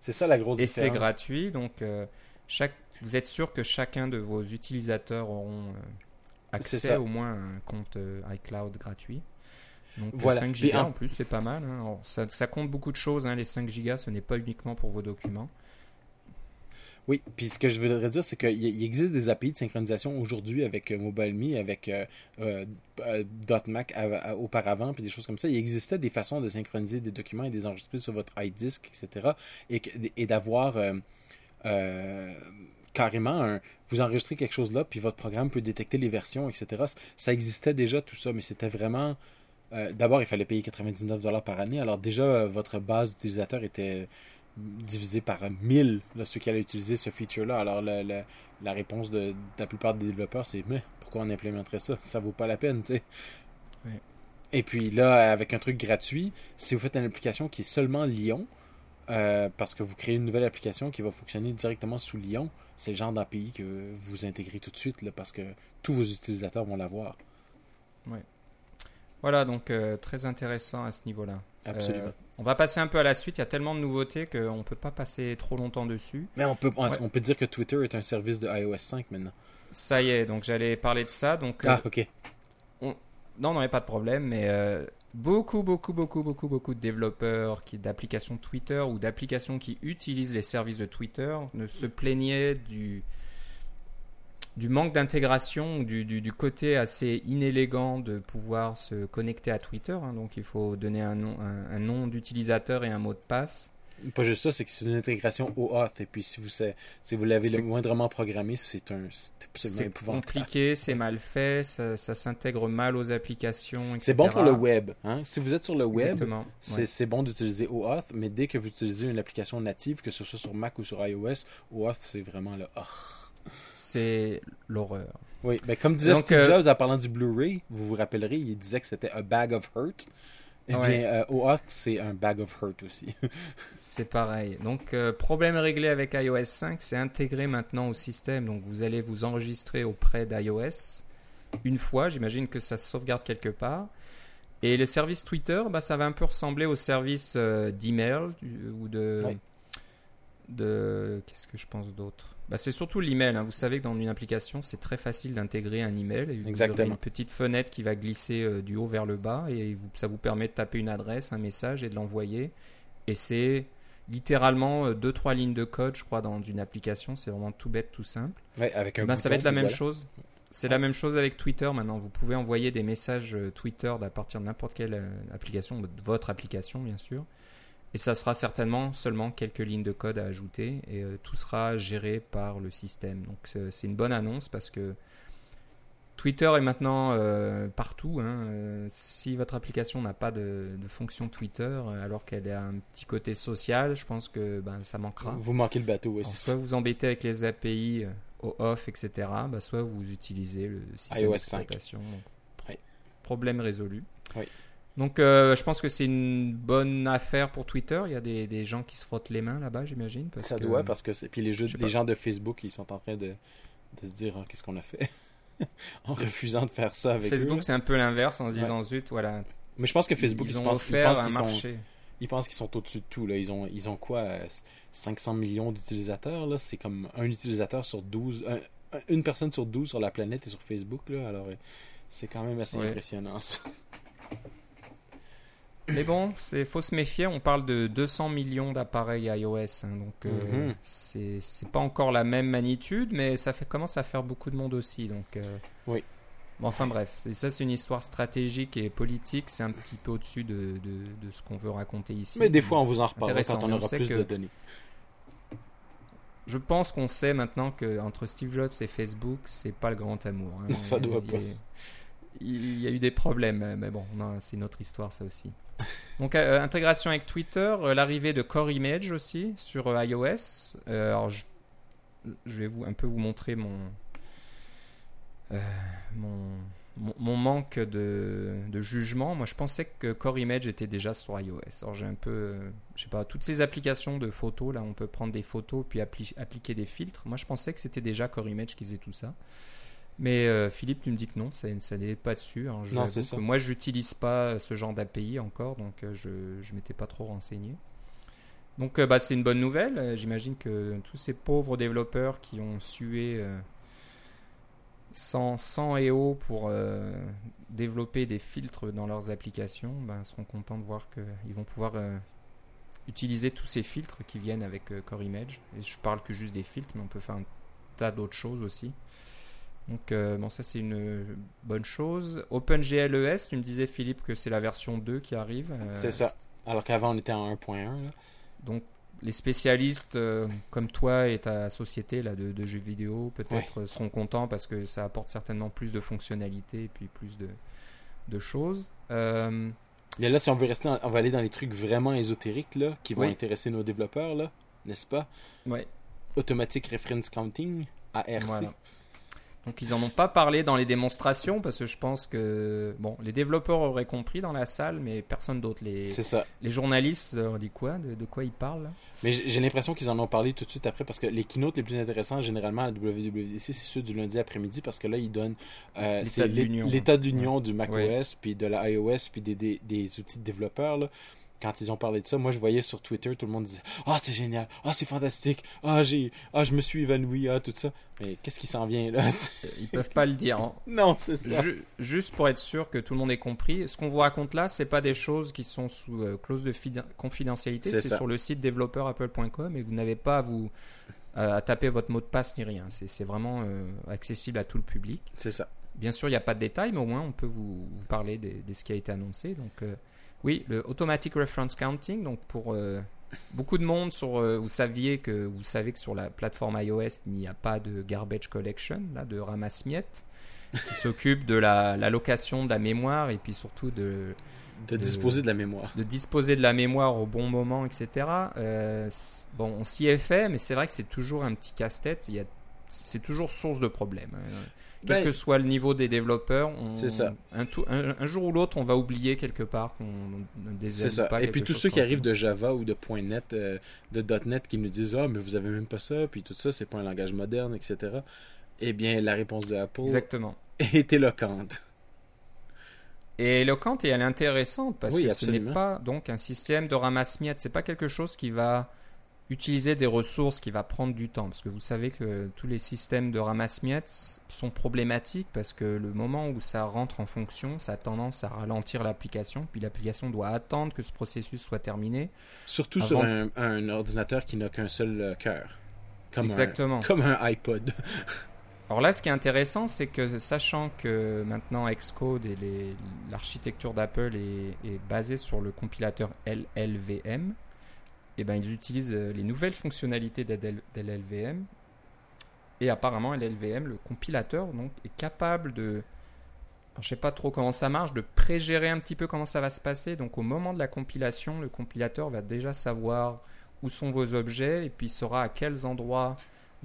C'est ça la grosse Et c'est gratuit. Donc euh, chaque, vous êtes sûr que chacun de vos utilisateurs auront euh, accès au moins à un compte euh, iCloud gratuit. Donc euh, Voilà. 5 Puis gigas en- en plus, c'est pas mal. hein. Alors, ça, ça compte beaucoup de choses. hein. Les 5 gigas, ce n'est pas uniquement pour vos documents. Oui, puis ce que je voudrais dire, c'est qu'il existe des API de synchronisation aujourd'hui avec euh, MobileMe, avec euh, euh, euh, .Mac à- auparavant, puis des choses comme ça. Il existait des façons de synchroniser des documents et des enregistrer sur votre iDisk, etc. Et, et d'avoir carrément un... Vous enregistrez quelque chose là, puis votre programme peut détecter les versions, etc. Ça existait déjà tout ça, mais c'était vraiment... D'abord, il fallait payer 99$ par année. Alors déjà, votre base d'utilisateurs était divisé par 1000 là, ceux qui allaient utiliser ce feature-là. Alors, la réponse de, de la plupart des développeurs, c'est Mais pourquoi on implémenterait ça? Ça vaut pas la peine, tu sais. Et puis là, avec un truc gratuit, si vous faites une application qui est seulement Lyon, euh, parce que vous créez une nouvelle application qui va fonctionner directement sous Lyon, c'est le genre d'API que vous intégrez tout de suite, là, parce que tous vos utilisateurs vont l'avoir. Voilà, donc euh, très intéressant à ce niveau-là. Absolument. Euh, on va passer un peu à la suite. Il y a tellement de nouveautés qu'on ne peut pas passer trop longtemps dessus. Mais on peut, on, Ouais. on peut dire que Twitter est un service de iOS 5 maintenant. Ça y est, donc j'allais parler de ça. Donc, euh, Ah, ok. non, non, il n'y a pas de problème, mais euh, beaucoup, beaucoup, beaucoup, beaucoup, beaucoup de développeurs qui d'applications Twitter ou d'applications qui utilisent les services de Twitter ne se plaignaient du du manque d'intégration, ou du, du, du côté assez inélégant de pouvoir se connecter à Twitter. hein. donc il faut donner un nom, un, un nom d'utilisateur et un mot de passe. Pas juste ça, c'est que c'est une intégration OAuth. Et puis si vous, si vous l'avez C'est- le moindrement programmé, c'est un c'est absolument C'est épouvantable. compliqué, c'est mal fait, ça, ça s'intègre mal aux applications. C'est bon pour le web. Hein? Si vous êtes sur le web, c'est ouais. c'est bon d'utiliser OAuth, mais dès que vous utilisez une application native, que ce soit sur Mac ou sur iOS, OAuth, c'est vraiment le... oh. C'est l'horreur. Oui, ben comme disait Donc, Steve euh, Jobs en parlant du Blu-ray, vous vous rappellerez, il disait que c'était a bag of hurt. Eh Ouais. bien, euh, OAuth, c'est un bag of hurt aussi. <laughs> C'est pareil. Donc, euh, problème réglé avec iOS 5, c'est intégré maintenant au système. Donc, vous allez vous enregistrer auprès d'iOS une fois. J'imagine que ça se sauvegarde quelque part. Et les services Twitter, bah, ça va un peu ressembler aux services euh, d'email ou de. Ouais. de Qu'est-ce que je pense d'autre? Bah, C'est surtout l'email. hein. Vous savez que dans une application, c'est très facile d'intégrer un email. Et vous aurez Exactement. une petite fenêtre qui va glisser euh, du haut vers le bas. Et vous- ça vous permet de taper une adresse, un message et de l'envoyer. Et c'est littéralement 2-3 lignes de code, je crois, dans une application. C'est vraiment tout bête, tout simple. Ouais, avec un Ben, ça va être la même voilà. chose. C'est la même chose avec Twitter maintenant. Vous pouvez envoyer des messages euh, Twitter à partir de n'importe quelle euh, application, de votre application bien sûr. Et ça sera certainement seulement quelques lignes de code à ajouter et euh, tout sera géré par le système. Donc c'est c'est une bonne annonce parce que Twitter est maintenant euh, partout. hein. Euh, si votre application n'a pas de, de fonction Twitter euh, alors qu'elle a un petit côté social, je pense que ben, ça manquera. Vous manquez le bateau, ouais, Alors, soit vous embêtez avec les API euh, au off, etc. bah, soit vous utilisez le système iOS 5. d'exploitation. Oui. Problème résolu. Oui. Donc euh, je pense que c'est une bonne affaire pour Twitter. Il y a des, des gens qui se frottent les mains là-bas, j'imagine. Ça que- doit, parce que puis les, jeux, gens de Facebook, ils sont en train de, de se dire Ah, qu'est-ce qu'on a fait? <laughs> En refusant de faire ça avec. Facebook, c'est un peu l'inverse en se Ouais. disant zut, voilà. Mais je pense que Facebook, ils, ont pensent, ils pensent qu'ils sont, marché. ils pensent qu'ils sont au-dessus de tout. Là. Ils, ont, ils ont quoi euh, 500 millions d'utilisateurs là? C'est comme un utilisateur sur 12, un- un- une personne sur 12 sur la planète et sur Facebook. Là. Alors, euh, c'est quand même assez Ouais. impressionnant. ça. Mais bon, c'est faut se méfier. On parle de 200 millions d'appareils iOS, hein, donc euh, Mhm. c'est c'est pas encore la même magnitude, mais ça fait commence à faire beaucoup de monde aussi. Donc euh, Oui. Bon, enfin bref, ça, c'est une histoire stratégique et politique. C'est un petit peu au-dessus de, de, de, ce qu'on veut raconter ici. Mais des fois, on vous en reparlera quand on aura plus de données. Je pense qu'on sait maintenant que entre Steve Jobs et Facebook, c'est pas le grand amour. Hein. Non, <laughs> ça doit pas. Il y a eu des problèmes, mais bon, c'est notre histoire, ça aussi. Donc, euh, intégration avec Twitter, euh, l'arrivée de Core Image aussi sur euh, iOS. je, vais vous, un peu vous montrer mon, manque de, de, jugement. Moi, je pensais que Core Image était déjà sur iOS. Alors, j'ai un peu, je sais pas, toutes ces applications de photos, là, on peut prendre des photos puis appliquer des filtres. Moi, je pensais que c'était déjà Core Image qui faisait tout ça. Mais euh, Philippe, tu me dis que non, ça, n'est pas dessus. Hein. non, c'est ça. Moi, j'utilise pas ce genre d'API encore, donc euh, je ne m'étais pas trop renseigné. Donc, euh, bah, c'est une bonne nouvelle. J'imagine que tous ces pauvres développeurs qui ont sué sans, sans EO pour développer des filtres dans leurs applications ben, seront contents de voir qu'ils vont pouvoir utiliser tous ces filtres qui viennent avec Core Image. Et je parle que juste des filtres, mais on peut faire un tas d'autres choses aussi. Donc, euh, bon, ça, c'est une bonne chose. OpenGLES, tu me disais, Philippe, que c'est la version 2 qui arrive. Euh, c'est ça. Alors qu'avant, on était en 1.1. Donc, les spécialistes euh, comme toi et ta société là, de, jeux vidéo, peut-être, seront contents parce que ça apporte certainement plus de fonctionnalités et puis plus de, de choses. Mais là, si on veut rester, on va aller dans les trucs vraiment ésotériques là, qui vont intéresser nos développeurs, là, n'est-ce pas? Ouais. Automatic Reference Counting, ARC. Voilà. Donc ils en ont pas parlé dans les démonstrations parce que je pense que bon, les développeurs auraient compris dans la salle, mais personne d'autre. Les, ça. Les journalistes leur dit quoi? De, quoi ils parlent? Mais j'ai l'impression qu'ils en ont parlé tout de suite après parce que les keynotes les plus intéressants généralement à la WWDC c'est ceux du lundi après-midi parce que là ils donnent euh, l'état d'union du macOS puis de la iOS puis des, des, des outils de développeurs là quand ils ont parlé de ça, moi je voyais sur Twitter, tout le monde disait Ah, c'est génial, ah, c'est fantastique, ah, j'ai ah, je me suis évanoui, ah, tout ça. Mais qu'est-ce qui s'en vient là? <laughs> Ils peuvent pas le dire. Hein. Non, c'est ça. juste pour être sûr que tout le monde ait compris, ce qu'on vous raconte là, c'est pas des choses qui sont sous euh, clause de confidentialité, c'est sur le site développeurapple.com et vous n'avez pas à vous à taper votre mot de passe ni rien. C'est vraiment euh, accessible à tout le public. C'est ça. Bien sûr, il n'y a pas de détails, mais au moins on peut vous, parler de, ce qui a été annoncé. Donc. Oui, le Automatic Reference Counting. Donc pour euh, beaucoup de monde, sur, euh, vous saviez que vous savez que sur la plateforme iOS, il n'y a pas de garbage collection, là, de ramasse-miettes, qui <laughs> s'occupe de la, location de la mémoire et puis surtout de, de, disposer de la mémoire. De disposer de la mémoire au bon moment, etc. Euh, bon, on s'y est fait, mais c'est vrai que c'est toujours un petit casse-tête. C'est toujours source de problème. Quel ben, que soit le niveau des développeurs, c'est ça. Un, un, jour ou l'autre, on va oublier quelque part qu'on ne C'est ça. Et puis tous ceux qui arrivent de Java ou de .NET, euh, de .NET, qui nous disent ah mais vous avez même pas ça, puis tout ça, c'est pas un langage moderne, etc. Eh bien, la réponse de Apple Exactement. <laughs> est éloquente. Et éloquente et elle est intéressante parce que ce n'est pas donc un système de ramasse-miettes. C'est pas quelque chose qui va utiliser des ressources qui va prendre du temps parce que vous savez que tous les systèmes de ramasse-miettes sont problématiques parce que le moment où ça rentre en fonction, ça a tendance à ralentir l'application, puis l'application doit attendre que ce processus soit terminé. Surtout sur un, ordinateur qui n'a qu'un seul euh, cœur. Comme Exactement. Un, comme un iPod. <laughs> Alors là, ce qui est intéressant, c'est que sachant que maintenant Xcode et l'architecture d'Apple est, est basée sur le compilateur LLVM, eh ben, ils utilisent euh, les nouvelles fonctionnalités d'LLVM. Et apparemment, LLVM, le compilateur, est capable de. je ne sais pas trop comment ça marche, de pré-gérer un petit peu comment ça va se passer. Donc, au moment de la compilation, le compilateur va déjà savoir où sont vos objets et puis saura à quels endroits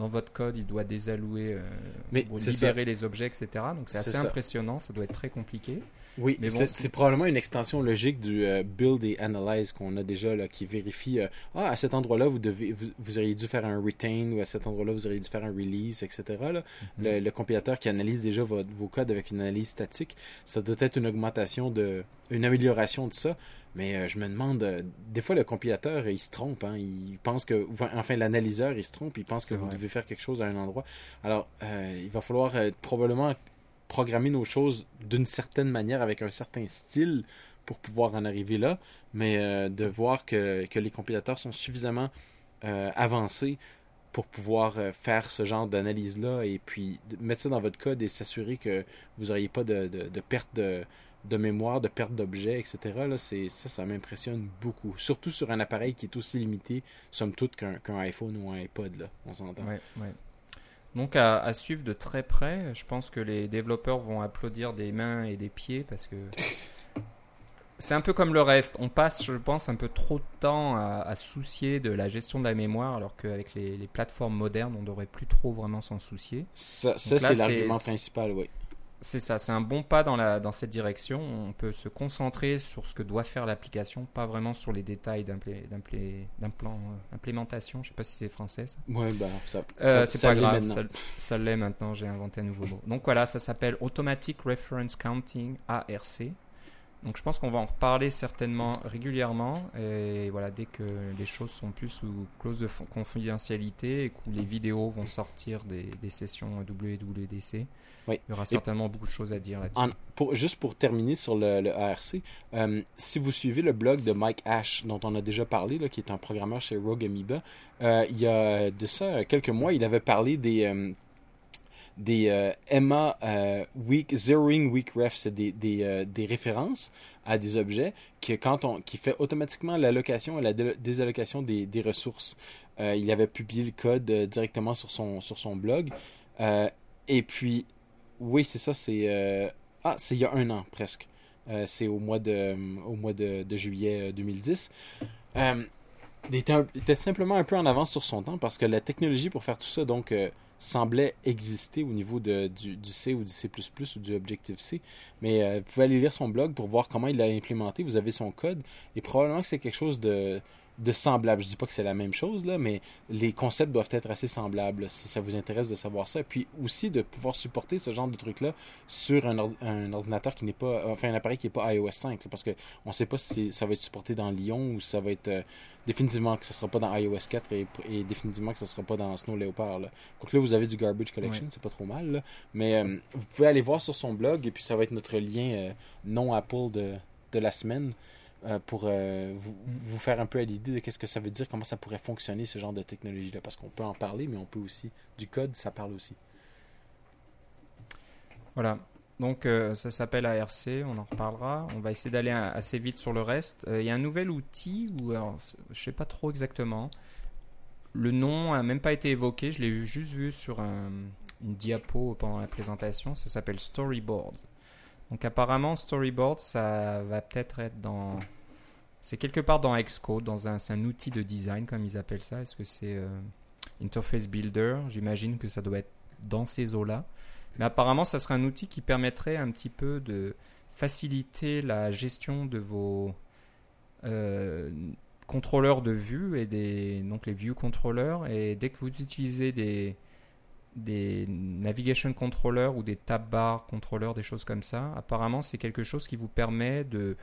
dans votre code il doit désallouer, euh, libérer les objets, etc. Donc, c'est assez impressionnant, ça doit être très compliqué. Oui, c'est probablement une extension logique du euh, build et analyze qu'on a déjà là, qui vérifie euh, ah à cet endroit-là vous devez vous, auriez dû faire un retain ou à cet endroit-là vous auriez dû faire un release, etc. Là. Mhm. le, compilateur qui analyse déjà vos codes avec une analyse statique, ça doit être une augmentation de une amélioration de ça. Mais euh, je me demande, des fois le compilateur il se trompe, hein, il pense que, enfin l'analyseur il se trompe, il pense que vous devez faire quelque chose à un endroit. Alors il va falloir probablement programmer nos choses d'une certaine manière, avec un certain style pour pouvoir en arriver là, mais euh, de voir que, que, les compilateurs sont suffisamment euh, avancés pour pouvoir faire ce genre d'analyse-là et puis mettre ça dans votre code et s'assurer que vous n'auriez pas de, de, perte de, de mémoire, de perte d'objets, etc. Là, c'est, ça, ça m'impressionne beaucoup. Surtout sur un appareil qui est aussi limité, somme toute, qu'un, iPhone ou un iPod, là, on s'entend. Ouais, ouais. Donc à, suivre de très près, je pense que les développeurs vont applaudir des mains et des pieds parce que <laughs> c'est un peu comme le reste. On passe, je pense, un peu trop de temps à, soucier de la gestion de la mémoire, alors qu'avec les, plateformes modernes, on devrait plus trop vraiment s'en soucier. Ça, c'est l'argument principal, oui. C'est ça, c'est un bon pas dans, la, dans cette direction. On peut se concentrer sur ce que doit faire l'application, pas vraiment sur les détails d'implémentation. Je ne sais pas si c'est français. Ça. Ouais, bah, ça, euh, c'est pas grave, ça, l'est maintenant. J'ai inventé un nouveau mot. Donc voilà, ça s'appelle Automatic Reference Counting ARC. Donc je pense qu'on va en reparler certainement régulièrement. Et voilà, dès que les choses sont plus sous clause de confidentialité et que les vidéos vont sortir des, des sessions WWDC, il y aura certainement beaucoup de choses à dire là-dessus. Pour, juste pour terminer sur le, ARC, euh, si vous suivez le blog de Mike Ash, dont on a déjà parlé, là, qui est un programmeur chez Rogue Amoeba, euh, il y a de ça quelques mois, il avait parlé des, euh, des EMA weak, Zeroing Weak Ref, c'est des, des, des, références à des objets qui, quand on, qui fait automatiquement l'allocation et la désallocation des, des ressources. il avait publié le code directement sur son, sur son blog. et puis, oui, c'est ça. C'est euh, ah, c'est il y a un an presque. Euh, c'est au mois de au mois de, juillet 2010. Euh, il était, simplement un peu en avance sur son temps parce que la technologie pour faire tout ça donc semblait exister au niveau de, du, du, C ou du C++ ou du Objective-C. Mais vous pouvez aller lire son blog pour voir comment il l'a implémenté. Vous avez son code et probablement que c'est quelque chose de de semblable. Je dis pas que c'est la même chose, là, mais les concepts doivent être assez semblables si ça vous intéresse de savoir ça. Puis aussi de pouvoir supporter ce genre de truc-là sur un, ordinateur qui n'est pas. Enfin, un appareil qui n'est pas iOS 5. parce qu'on ne sait pas si ça va être supporté dans Lyon ou si ça va être. Euh, définitivement que ça sera pas dans iOS 4 et, définitivement que ça sera pas dans Snow Leopard. Donc là, vous avez du Garbage Collection, c'est pas trop mal. Mais euh, vous pouvez aller voir sur son blog et puis ça va être notre lien euh, non Apple de, de la semaine. Euh, pour euh, vous, faire un peu à l'idée de qu'est-ce que ça veut dire, comment ça pourrait fonctionner ce genre de technologie-là. Parce qu'on peut en parler, mais on peut aussi, du code, ça parle aussi. Voilà. Donc euh, ça s'appelle ARC, on en reparlera. On va essayer d'aller assez vite sur le reste. Il y a un nouvel outil, ou je sais pas trop exactement. Le nom a même pas été évoqué, je l'ai juste vu sur une diapo pendant la présentation. Ça s'appelle Storyboard. Donc apparemment, Storyboard, ça va peut-être être dans... C'est quelque part dans Xcode, dans un, un outil de design, comme ils appellent ça. Est-ce que c'est euh, Interface Builder? J'imagine que ça doit être dans ces eaux-là. Mais apparemment, ça serait un outil qui permettrait un petit peu de faciliter la gestion de vos euh, contrôleurs de vue et des donc les view controllers. Et dès que vous utilisez des des navigation controllers ou des tab bar controllers, des choses comme ça. Apparemment, c'est quelque chose qui vous permet de,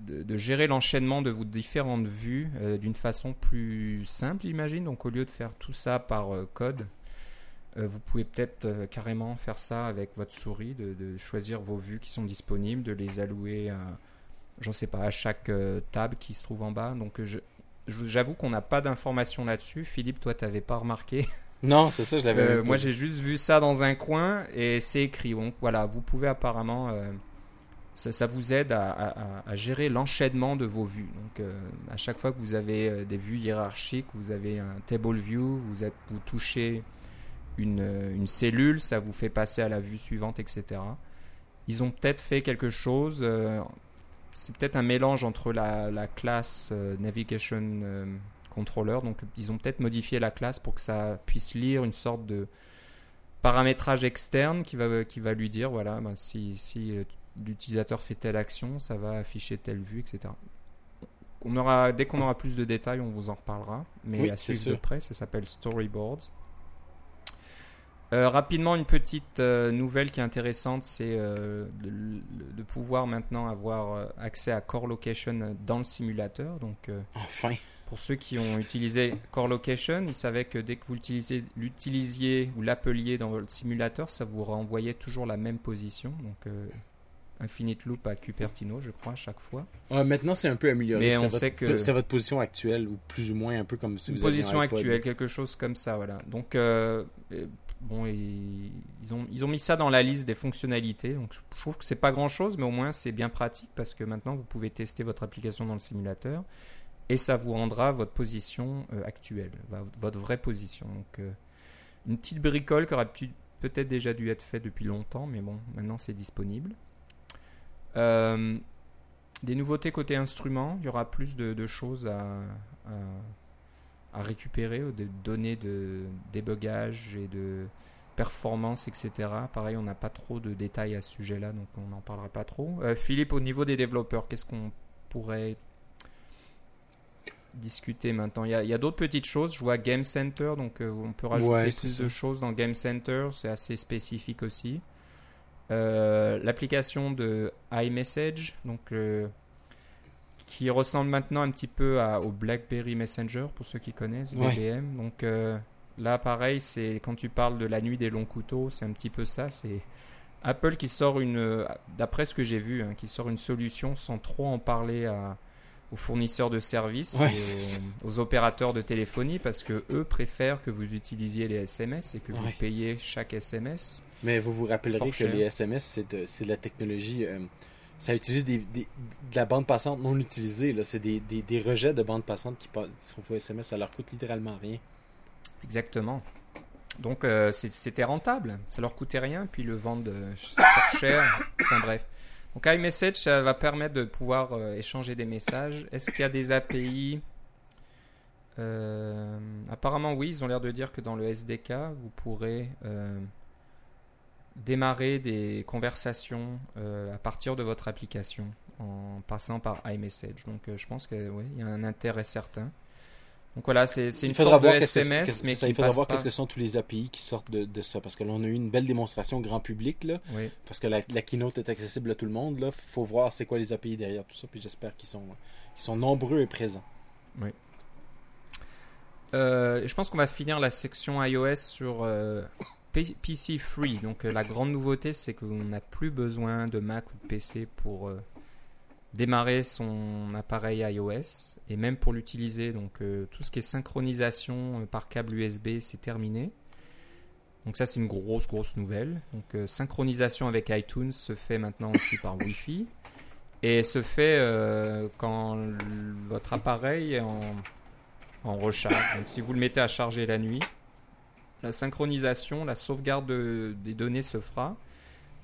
de, gérer l'enchaînement de vos différentes vues euh, d'une façon plus simple, j'imagine. Donc, au lieu de faire tout ça par euh, code, euh, vous pouvez peut-être carrément faire ça avec votre souris, de, choisir vos vues qui sont disponibles, de les allouer à, j'en sais pas, à chaque tab qui se trouve en bas. Donc, je, j'avoue qu'on n'a pas d'informations là-dessus. Philippe, toi, tu n'avais pas remarqué <laughs> Non, c'est ça, je l'avais euh, Moi, j'ai juste vu ça dans un coin et c'est écrit. Donc voilà, vous pouvez apparemment. Euh, ça, vous aide à, gérer l'enchaînement de vos vues. Donc, euh, à chaque fois que vous avez des vues hiérarchiques, vous avez un table view, vous, êtes, vous touchez une, une, cellule, ça vous fait passer à la vue suivante, etc. Ils ont peut-être fait quelque chose. c'est peut-être un mélange entre la, la classe Navigation contrôleur. Donc ils ont peut-être modifié la classe pour que ça puisse lire une sorte de paramétrage externe qui va, qui va lui dire voilà, ben, si, si euh, l'utilisateur fait telle action, ça va afficher telle vue, etc. On aura, dès qu'on aura plus de détails, on vous en reparlera. Mais à suivre de près, ça s'appelle Storyboards. Euh, rapidement, une petite euh, nouvelle qui est intéressante, c'est de, de, pouvoir maintenant avoir accès à Core Location dans le simulateur. Donc, enfin pour ceux qui ont utilisé Core Location, ils savaient que dès que vous l'utilisiez ou l'appeliez dans votre simulateur, ça vous renvoyait toujours la même position. Donc, euh, Infinite Loop à Cupertino, je crois, à chaque fois. maintenant, c'est un peu amélioré. Mais on sait que c'est votre position actuelle ou plus ou moins un peu comme si Une vous position actuelle, quelque chose comme ça, voilà. Donc euh, bon, ils ont ils ont mis ça dans la liste des fonctionnalités. Donc je trouve que c'est pas grand chose, mais au moins c'est bien pratique parce que maintenant vous pouvez tester votre application dans le simulateur et ça vous rendra votre position euh, actuelle, votre vraie position. Donc euh, une petite bricole qui aurait peut-être déjà dû être fait depuis longtemps, mais bon, maintenant c'est disponible. Euh, des nouveautés côté instrument, il y aura plus de, choses à, récupérer, des données de débugage et de performance, etc. Pareil, on n'a pas trop de détails à ce sujet-là, donc on n'en parlera pas trop. Philippe, au niveau des développeurs, qu'est-ce qu'on pourrait discuter maintenant Il y a, d'autres petites choses. Je vois Game Center, donc euh, on peut rajouter plus de choses dans Game Center. C'est assez spécifique aussi. Euh, l'application de iMessage, donc euh, qui ressemble maintenant un petit peu à, au BlackBerry Messenger pour ceux qui connaissent, BBM. Donc là, pareil, c'est quand tu parles de la nuit des longs couteaux, c'est un petit peu ça. C'est Apple qui sort une, d'après ce que j'ai vu, hein, qui sort une solution sans trop en parler à, aux fournisseurs de services, aux, opérateurs de téléphonie, parce que eux préfèrent que vous utilisiez les SMS et que vous payez chaque SMS. Mais vous vous rappellerez que les SMS, c'est de, la technologie. Euh, ça utilise des, de la bande passante non utilisée. C'est des, des, rejets de bande passante qui, sont faits SMS. Ça leur coûte littéralement rien. Exactement. Donc euh, c'était rentable. Ça leur coûtait rien. Puis le vendent euh, cher. Enfin bref. Donc iMessage, ça va permettre de pouvoir échanger des messages. Est-ce qu'il y a des API Apparemment oui, ils ont l'air de dire que dans le SDK, vous pourrez démarrer des conversations euh, à partir de votre application en passant par iMessage. Donc euh, je pense qu'il oui, y a un intérêt certain. Donc voilà, c'est une sorte de SMS, mais ça, il faudra voir qu'est-ce que sont tous les API qui sortent de, ça, parce que là, on a eu une belle démonstration grand public, là, parce que la, keynote est accessible à tout le monde. Il faut voir c'est quoi les API derrière tout ça, puis j'espère qu'ils sont, sont nombreux et présents. Oui. Euh, je pense qu'on va finir la section iOS sur PC Free. Donc euh, la grande nouveauté, c'est qu'on n'a plus besoin de Mac ou de PC pour euh, démarrer son appareil iOS et même pour l'utiliser. Donc euh, tout ce qui est synchronisation par câble USB, c'est terminé. Donc ça, c'est une grosse, grosse nouvelle. Donc synchronisation avec iTunes se fait maintenant aussi par Wi-Fi et se fait quand votre appareil est en recharge. Donc si vous le mettez à charger la nuit, la synchronisation, la sauvegarde des données se fera,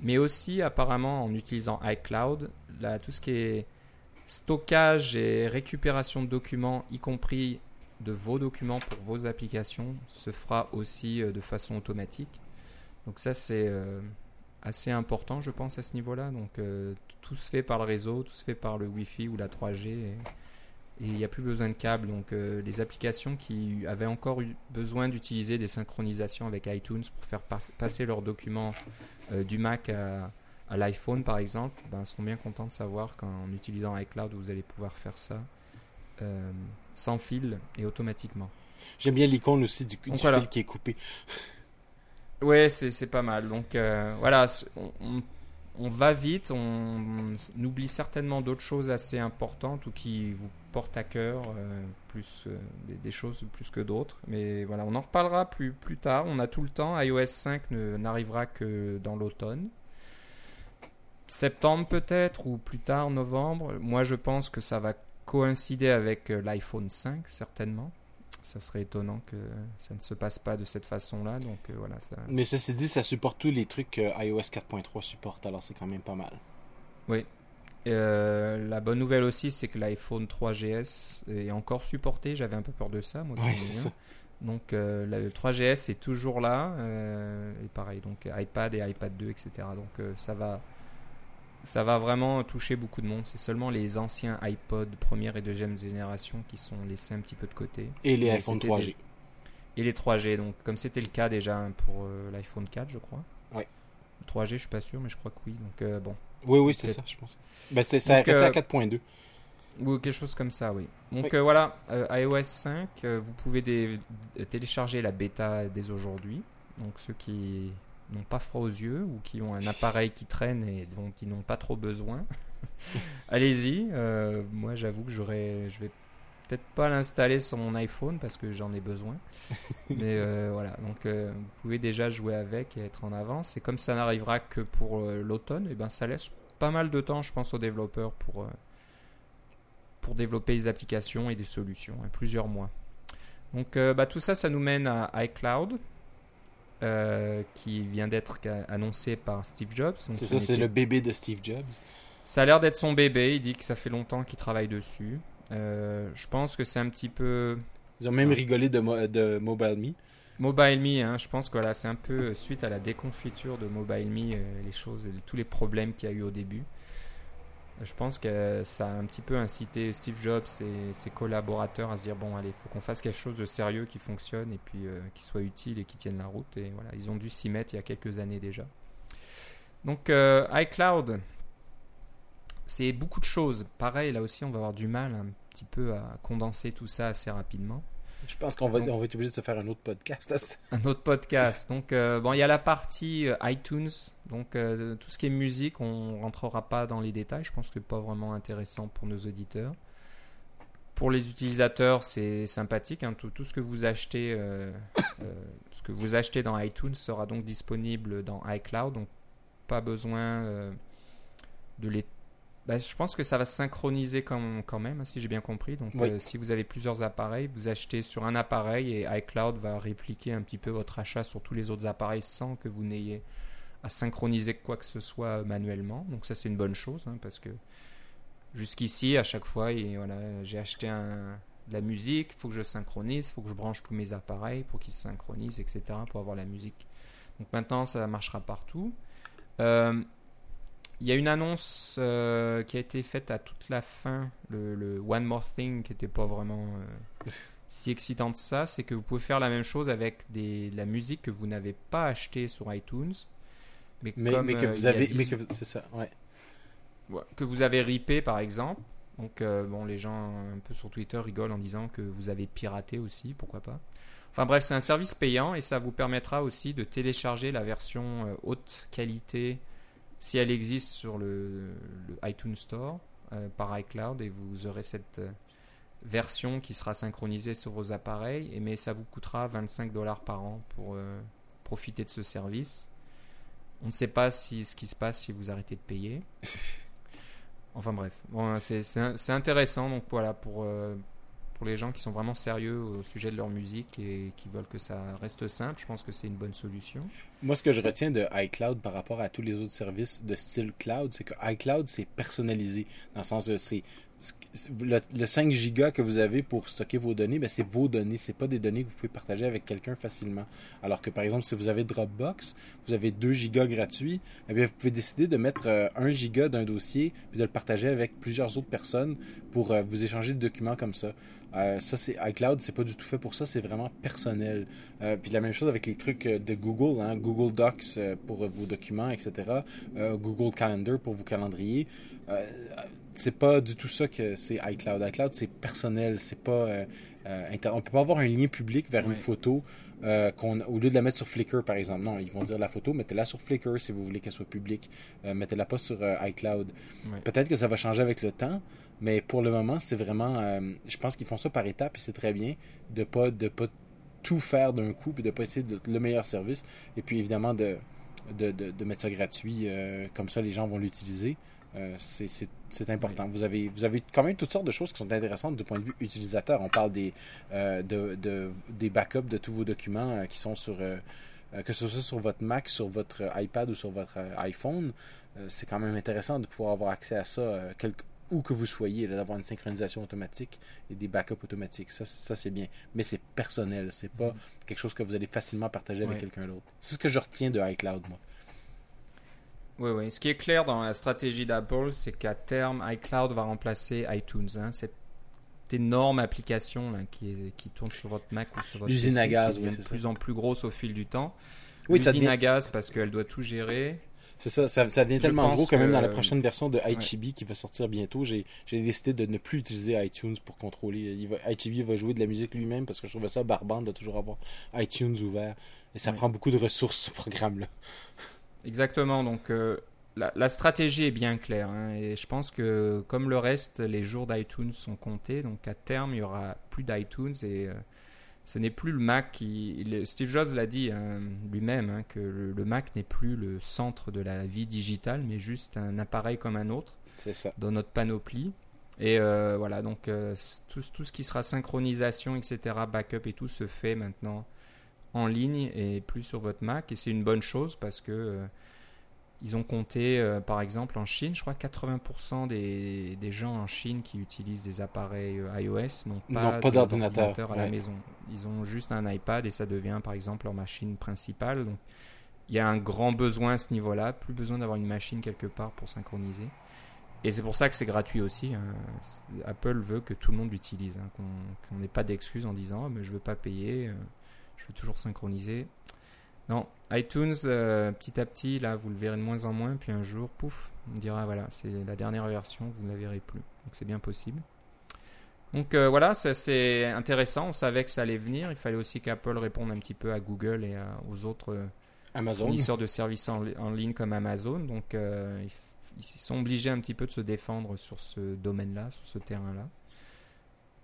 mais aussi apparemment en utilisant iCloud, tout ce qui est stockage et récupération de documents, y compris de vos documents pour vos applications, se fera aussi euh, de façon automatique. Donc ça c'est euh, assez important je pense à ce niveau-là. Donc euh, tout se fait par le réseau, tout se fait par le Wi-Fi ou la 3G et il n'y a plus besoin de câbles. Donc euh, les applications qui avaient encore eu besoin d'utiliser des synchronisations avec iTunes pour faire passer leurs documents euh, du Mac à, l'iPhone par exemple, ben, seront bien contents de savoir qu'en utilisant iCloud vous allez pouvoir faire ça euh, sans fil et automatiquement. J'aime bien l'icône aussi du, fil qui est coupé. Ouais, c'est pas mal. Donc voilà, on, on va vite, on, oublie certainement d'autres choses assez importantes ou qui vous portent à cœur, euh, plus euh, des, choses plus que d'autres. Mais voilà, on en reparlera plus, plus tard. On a tout le temps. iOS 5 n'arrivera que dans l'automne. Septembre peut-être ou plus tard, novembre. Moi, je pense que ça va coïncider avec euh, l'iPhone 5, certainement ça serait étonnant que ça ne se passe pas de cette façon-là. Donc euh, voilà. Ça... Mais ceci dit, ça supporte tous les trucs que iOS 4.3 supporte, alors c'est quand même pas mal. Oui. Euh, la bonne nouvelle aussi, c'est que l'iPhone 3GS est encore supporté. J'avais un peu peur de ça, moi. C'est ça. Donc euh, le 3GS est toujours là. et pareil, donc iPad et iPad 2, etc. Donc ça va ça va vraiment toucher beaucoup de monde. C'est seulement les anciens iPod première et deuxième génération qui sont laissés un petit peu de côté. Et les iPhone 3G. Et les 3G, donc comme c'était le cas déjà pour euh, l'iPhone 4, je crois. Oui. 3G, je suis pas sûr, mais je crois que oui. Donc euh, bon. Oui, oui, c'est ça, je pense. Ben, c'est, ça arrêté à 4.2. Euh, ou quelque chose comme ça, oui. Donc voilà, iOS 5, vous pouvez télécharger la bêta dès aujourd'hui. Donc ceux qui n'ont pas froid aux yeux ou qui ont un <laughs> appareil qui traîne et dont ils n'ont pas trop besoin, <laughs> allez-y. Euh, moi, j'avoue que j'aurais, je vais peut-être pas l'installer sur mon iPhone parce que j'en ai besoin. <laughs> Mais euh, voilà, donc euh, vous pouvez déjà jouer avec et être en avance. Et comme ça n'arrivera que pour l'automne, et eh ben ça laisse pas mal de temps, je pense, aux développeurs pour pour développer des applications et des solutions, hein, plusieurs mois. Donc bah, tout ça, ça nous mène à iCloud. Euh, qui vient d'être annoncé par Steve Jobs. C'est ça, c'est le bébé de Steve Jobs. Ça a l'air d'être son bébé. Il dit que ça fait longtemps qu'il travaille dessus. Euh, je pense que c'est un petit peu. Ils ont même rigolé de, de MobileMe. MobileMe, hein, je pense que voilà, c'est un peu suite à la déconfiture de MobileMe, euh, les choses, tous les problèmes qu'il y a eu au début. Je pense que ça a un petit peu incité Steve Jobs et ses collaborateurs à se dire bon allez, il faut qu'on fasse quelque chose de sérieux qui fonctionne et puis euh, qui soit utile et qui tienne la route. Et voilà, ils ont dû s'y mettre il y a quelques années déjà. Donc euh, iCloud, c'est beaucoup de choses. Pareil, là aussi, on va avoir du mal un petit peu à condenser tout ça assez rapidement. Je pense qu'on va, on va être obligé de se faire un autre podcast. <laughs> un autre podcast. Donc, euh, bon, il y a la partie euh, iTunes. Donc, euh, tout ce qui est musique, on rentrera pas dans les détails. Je pense que pas vraiment intéressant pour nos auditeurs. Pour les utilisateurs, c'est sympathique. Hein. Tout, tout, ce que vous achetez, <coughs> ce que vous achetez dans iTunes sera donc disponible dans iCloud. Donc, pas besoin de les bah, je pense que ça va se synchroniser quand, quand même, si j'ai bien compris. Donc, euh, si vous avez plusieurs appareils, vous achetez sur un appareil et iCloud va répliquer un petit peu votre achat sur tous les autres appareils sans que vous n'ayez à synchroniser quoi que ce soit manuellement. Donc, ça, c'est une bonne chose hein, parce que jusqu'ici, à chaque fois, et, voilà, j'ai acheté un, de la musique, il faut que je synchronise, il faut que je branche tous mes appareils pour qu'ils se synchronisent, etc. pour avoir la musique. Donc, maintenant, ça marchera partout. Euh, il y a une annonce euh, qui a été faite à toute la fin, le, One More Thing, qui n'était pas vraiment euh, si excitant que ça, c'est que vous pouvez faire la même chose avec des, de la musique que vous n'avez pas achetée sur iTunes. Mais, mais, que euh, vous avez. Mais que c'est ça, ouais. Que vous avez ripé, par exemple. Donc, bon, les gens un peu sur Twitter rigolent en disant que vous avez piraté aussi, pourquoi pas. Enfin bref, c'est un service payant et ça vous permettra aussi de télécharger la version haute qualité si elle existe sur le, iTunes Store euh, par iCloud et vous aurez cette euh, version qui sera synchronisée sur vos appareils, et mais ça vous coûtera 25 dollars par an pour euh, profiter de ce service. On ne sait pas si, ce qui se passe si vous arrêtez de payer. <laughs> Enfin bref, bon, c'est intéressant donc voilà pour, pour les gens qui sont vraiment sérieux au sujet de leur musique et qui veulent que ça reste simple, je pense que c'est une bonne solution. Moi, ce que je retiens de iCloud par rapport à tous les autres services de style cloud, c'est que iCloud, c'est personnalisé. Dans le sens de c'est le, 5 gigas que vous avez pour stocker vos données, ben c'est vos données, c'est pas des données que vous pouvez partager avec quelqu'un facilement. Alors que par exemple, si vous avez Dropbox, vous avez 2 gigas gratuits, eh bien, vous pouvez décider de mettre 1 euh, giga d'un dossier puis de le partager avec plusieurs autres personnes pour euh, vous échanger des documents comme ça. Euh, ça, c'est iCloud, c'est pas du tout fait pour ça, c'est vraiment personnel. Euh, puis la même chose avec les trucs de Google, hein, Google Docs pour vos documents, etc. Google Calendar pour vos calendriers. C'est pas du tout ça que c'est iCloud. iCloud, c'est personnel, c'est pas. on peut pas avoir un lien public vers une photo qu'on, au lieu de la mettre sur Flickr, par exemple. Non, ils vont dire la photo, mettez-la sur Flickr si vous voulez qu'elle soit publique. mettez-la pas sur iCloud. Peut-être que ça va changer avec le temps, mais pour le moment, c'est vraiment. Euh, je pense qu'ils font ça par étapes et c'est très bien de pas de pas tout faire d'un coup puis de pas essayer de, le meilleur service. Et puis évidemment de, de, de, mettre ça gratuit, euh, comme ça les gens vont l'utiliser. Euh, c'est important. Vous, avez, vous avez quand même toutes sortes de choses qui sont intéressantes du point de vue utilisateur. On parle des, de, de, des backups de tous vos documents qui sont sur, que ce soit sur votre Mac, sur votre iPad ou sur votre iPhone. c'est quand même intéressant de pouvoir avoir accès à ça où que vous soyez, d'avoir une synchronisation automatique et des backups automatiques. Ça, ça c'est bien. Mais c'est personnel. C'est pas mhm. quelque chose que vous allez facilement partager avec quelqu'un d'autre. C'est ce que je retiens de iCloud, moi. Oui, oui. Ce qui est clair dans la stratégie d'Apple, c'est qu'à terme, iCloud va remplacer iTunes. Hein. Cette énorme application là, qui, qui tourne sur votre Mac ou sur votre L'usine à gaz, oui, de plus en plus grosse au fil du temps. Oui, L'usine à gaz parce qu'elle doit tout gérer. C'est ça, ça, ça devient tellement gros que, même dans la prochaine version de Ichibi qui va sortir bientôt, j'ai décidé de ne plus utiliser iTunes pour contrôler. Il va, Ichibi va jouer de la musique lui-même parce que je trouvais ça barbant de toujours avoir iTunes ouvert. Et ça prend beaucoup de ressources, ce programme-là. Exactement, donc euh, la, stratégie est bien claire. Hein, et je pense que comme le reste, les jours d'iTunes sont comptés. Donc à terme, il y aura plus d'iTunes et... Euh, ce n'est plus le Mac qui. Steve Jobs l'a dit hein, lui-même, hein, que le, Mac n'est plus le centre de la vie digitale, mais juste un appareil comme un autre. Ça. Dans notre panoplie. Et euh, voilà, donc euh, tout, tout, ce qui sera synchronisation, etc., backup et tout se fait maintenant en ligne et plus sur votre Mac. Et c'est une bonne chose parce que euh, ils ont compté, euh, par exemple, en Chine, je crois 80% des, des, gens en Chine qui utilisent des appareils euh, iOS n'ont pas, pas d'ordinateur à la maison. Ils ont juste un iPad et ça devient, par exemple, leur machine principale. Donc, il y a un grand besoin à ce niveau-là, plus besoin d'avoir une machine quelque part pour synchroniser. Et c'est pour ça que c'est gratuit aussi. Hein. Apple veut que tout le monde l'utilise, hein, qu'on n'ait pas d'excuses en disant oh, mais je veux pas payer, je veux toujours synchroniser. Non, iTunes, euh, petit à petit, là, vous le verrez de moins en moins, puis un jour, pouf, on dira, voilà, c'est la dernière version, vous ne la verrez plus. Donc c'est bien possible. Donc euh, voilà, c'est intéressant, on savait que ça allait venir, il fallait aussi qu'Apple réponde un petit peu à Google et aux autres euh, fournisseurs de services en, ligne comme Amazon. Donc ils, ils sont obligés un petit peu de se défendre sur ce domaine-là, sur ce terrain-là.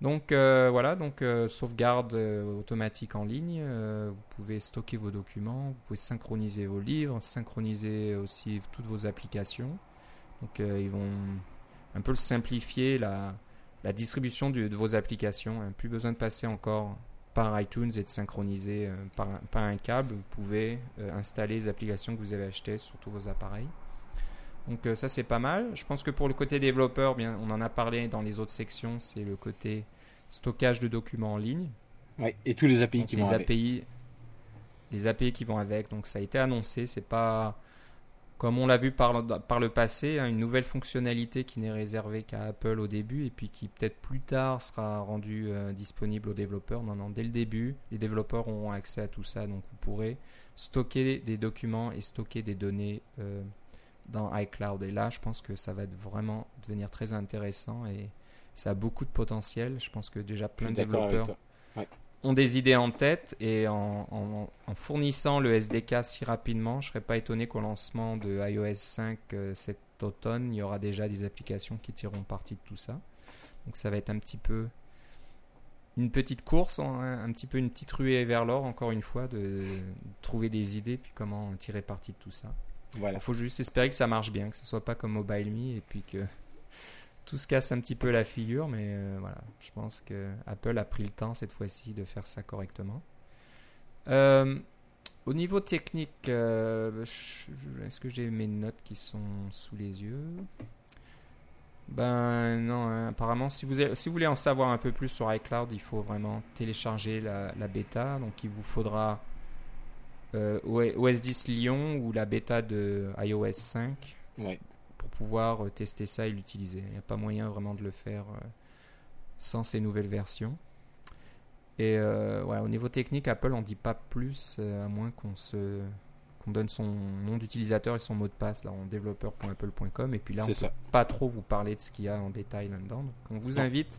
Donc euh, voilà, donc euh, sauvegarde euh, automatique en ligne. vous pouvez stocker vos documents, vous pouvez synchroniser vos livres, synchroniser aussi toutes vos applications. Donc ils vont un peu simplifier la, distribution de, vos applications. Hein. Plus besoin de passer encore par iTunes et de synchroniser par, par, un câble. Vous pouvez installer les applications que vous avez achetées sur tous vos appareils. Donc ça c'est pas mal. Je pense que pour le côté développeur, bien, on en a parlé dans les autres sections, c'est le côté stockage de documents en ligne. et tous les API qui les vont API, avec. Les API qui vont avec. Donc ça a été annoncé. C'est pas comme on l'a vu par le, par le passé, hein, une nouvelle fonctionnalité qui n'est réservée qu'à Apple au début et puis qui peut-être plus tard sera rendue euh, disponible aux développeurs. Non, non, dès le début, les développeurs auront accès à tout ça. Donc vous pourrez stocker des documents et stocker des données euh, dans iCloud. Et là, je pense que ça va vraiment devenir très intéressant et ça a beaucoup de potentiel. Je pense que déjà plein de développeurs ont des idées en tête et en, fournissant le SDK si rapidement, je ne serais pas étonné qu'au lancement de iOS 5 euh, cet automne, il y aura déjà des applications qui tireront parti de tout ça. Donc ça va être un petit peu une petite course, hein, un, petit peu une petite ruée vers l'or, encore une fois, de, trouver des idées puis comment tirer parti de tout ça. Voilà. Il faut juste espérer que ça marche bien, que ce soit pas comme MobileMe et puis que tout se casse un petit peu la figure, mais euh, voilà, je pense que Apple a pris le temps cette fois-ci de faire ça correctement. Euh, au niveau technique, euh, est-ce que j'ai mes notes qui sont sous les yeux? Ben non, hein, apparemment, si vous, si vous voulez en savoir un peu plus sur iCloud, il faut vraiment télécharger la, la bêta. Donc il vous faudra OS 10 Lyon ou la bêta de iOS 5. Ouais pouvoir euh, tester ça et l'utiliser. Il n'y a pas moyen vraiment de le faire euh, sans ces nouvelles versions. Et euh, au niveau technique, Apple en dit pas plus, à moins qu'on se qu'on donne son nom d'utilisateur et son mot de passe là en développeur.apple.com et puis là on peut pas trop vous parler de ce qu'il y a en détail là-dedans. Donc on vous invite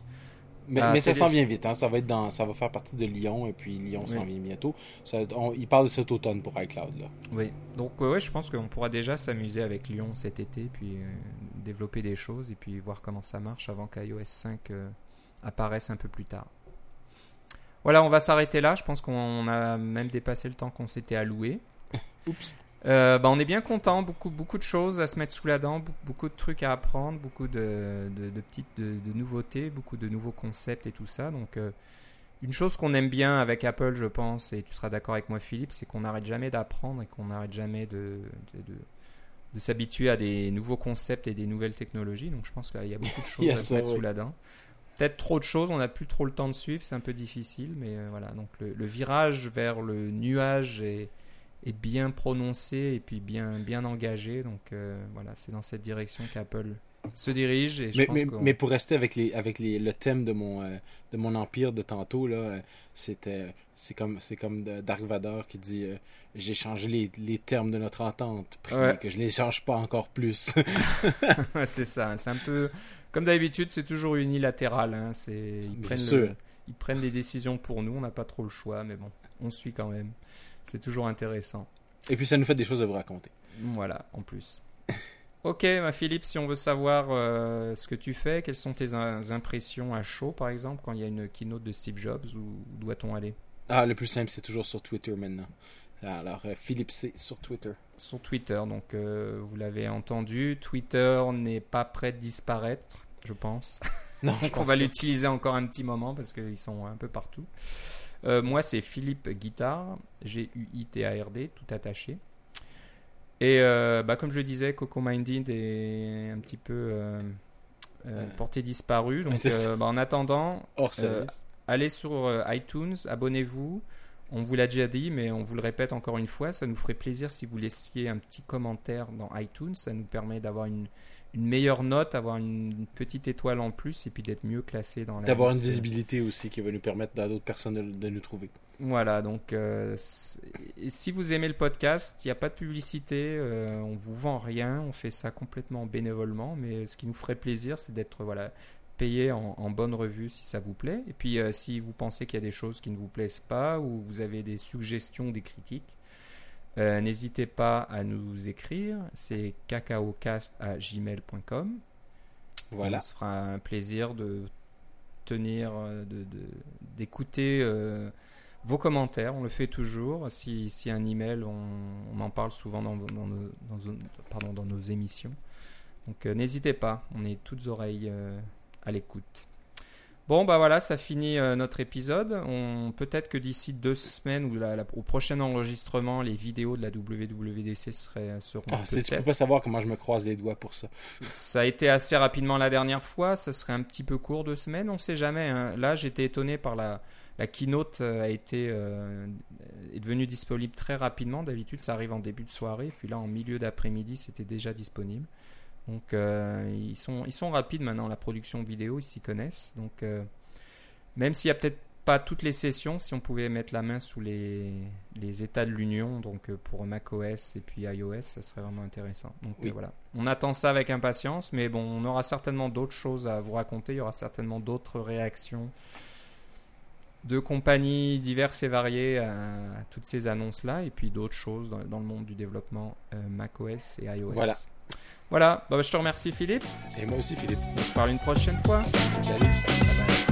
mais, ça s'en vient vite, hein. ça va être dans, ça va faire partie de Lyon et puis Lyon s'en vient bientôt. il parle de cet automne pour iCloud là. Oui, donc ouais, je pense qu'on pourra déjà s'amuser avec Lyon cet été, puis euh, développer des choses et puis voir comment ça marche avant qu'iOS 5 euh, apparaisse un peu plus tard. Voilà, on va s'arrêter là. Je pense qu'on a même dépassé le temps qu'on s'était alloué. <laughs> Oups. Euh, bah, on est bien content, beaucoup, beaucoup de choses à se mettre sous la dent, beaucoup de trucs à apprendre, beaucoup de, de, petites de, nouveautés, beaucoup de nouveaux concepts et tout ça. Donc, euh, une chose qu'on aime bien avec Apple, je pense, et tu seras d'accord avec moi, Philippe, c'est qu'on n'arrête jamais d'apprendre et qu'on n'arrête jamais de, de, s'habituer à des nouveaux concepts et des nouvelles technologies. Donc, je pense qu'il y a beaucoup de choses <laughs> à se mettre sous la dent. Peut-être trop de choses, on n'a plus trop le temps de suivre, c'est un peu difficile, mais euh, voilà. Donc, le, le, virage vers le nuage et est bien prononcé et puis bien, bien engagé. Donc euh, voilà, c'est dans cette direction qu'Apple se dirige. Et je Mais, pense mais, pour rester avec, les, avec les, le thème de mon, euh, de mon empire de tantôt, là, euh, c'était, c'est comme, c'est comme Dark Vador qui dit euh, J'ai changé les, les termes de notre entente, prie Ouais. que je les change pas encore plus. <laughs> <laughs> C'est ça. C'est un peu comme d'habitude, c'est toujours unilatéral. hein, C'est ils prennent le- ils prennent les décisions pour nous. On n'a pas trop le choix, mais bon, on suit quand même. C'est toujours intéressant. Et puis ça nous fait des choses à vous raconter. Voilà, en plus. <laughs> Ok, bah Philippe, si on veut savoir euh, ce que tu fais, quelles sont tes impressions à chaud, par exemple, quand il y a une keynote de Steve Jobs, où doit-on aller? Ah, le plus simple, c'est toujours sur Twitter maintenant. Alors, euh, Philippe C sur Twitter. Sur Twitter, donc euh, vous l'avez entendu, Twitter n'est pas prêt de disparaître, je pense. Non, <laughs> je on va l'utiliser encore un petit moment parce qu'ils sont un peu partout. Euh, moi, c'est Philippe Guitard, G-U-I-T-A-R-D, tout attaché. Et euh, bah, comme je le disais, Coco Minded est un petit peu euh, porté disparu. Donc, bah, en attendant, Hors allez sur iTunes, abonnez-vous. On vous l'a déjà dit, mais on vous le répète encore une fois, ça nous ferait plaisir si vous laissiez un petit commentaire dans iTunes. Ça nous permet d'avoir une, une meilleure note, avoir une petite étoile en plus et puis d'être mieux classé dans la D'avoir une visibilité aussi qui va nous permettre à d'autres personnes de, de nous trouver. Voilà, donc euh, si vous aimez le podcast, il n'y a pas de publicité, euh, on vous vend rien, on fait ça complètement bénévolement, mais ce qui nous ferait plaisir, c'est d'être voilà, payé en, en bonne revue si ça vous plaît. Et puis euh, si vous pensez qu'il y a des choses qui ne vous plaisent pas ou vous avez des suggestions, des critiques, euh, n'hésitez pas à nous écrire, c'est cacaocast@gmail.com. Voilà. On se fera un plaisir de tenir, euh, de- de- d'écouter euh, vos commentaires. On le fait toujours. Si, si un email, on, on en parle souvent dans, dans nos, dans pardon, dans nos émissions. Donc euh, n'hésitez pas, on est toutes oreilles à l'écoute. Bon, bah voilà, ça finit euh, notre épisode. On Peut-être que d'ici deux semaines ou la- la- au prochain enregistrement, les vidéos de la WWDC seraient, seront Ah, c'est- tu peux pas savoir comment je me croise les doigts pour ça. ça a été assez rapidement la dernière fois, ça serait un petit peu court de semaine, on sait jamais. hein. Là, j'étais étonné par la, la keynote euh, a été euh, est devenue disponible très rapidement. D'habitude, ça arrive en début de soirée, puis là, en milieu d'après-midi, c'était déjà disponible. Donc, euh, ils sont ils sont rapides maintenant. La production vidéo, ils s'y connaissent. Donc, euh, même s'il y a peut-être pas toutes les sessions, si on pouvait mettre la main sous les, les états de l'union, donc euh, pour macOS et puis iOS, ça serait vraiment intéressant. Donc Oui. euh, voilà, on attend ça avec impatience, mais bon, on aura certainement d'autres choses à vous raconter, il y aura certainement d'autres réactions de compagnies diverses et variées à, à toutes ces annonces-là, et puis d'autres choses dans, dans le monde du développement macOS et iOS. Voilà. Voilà, Bah, je te remercie Philippe, Et moi aussi, Philippe. on se parle une prochaine fois. Salut. Bye bye.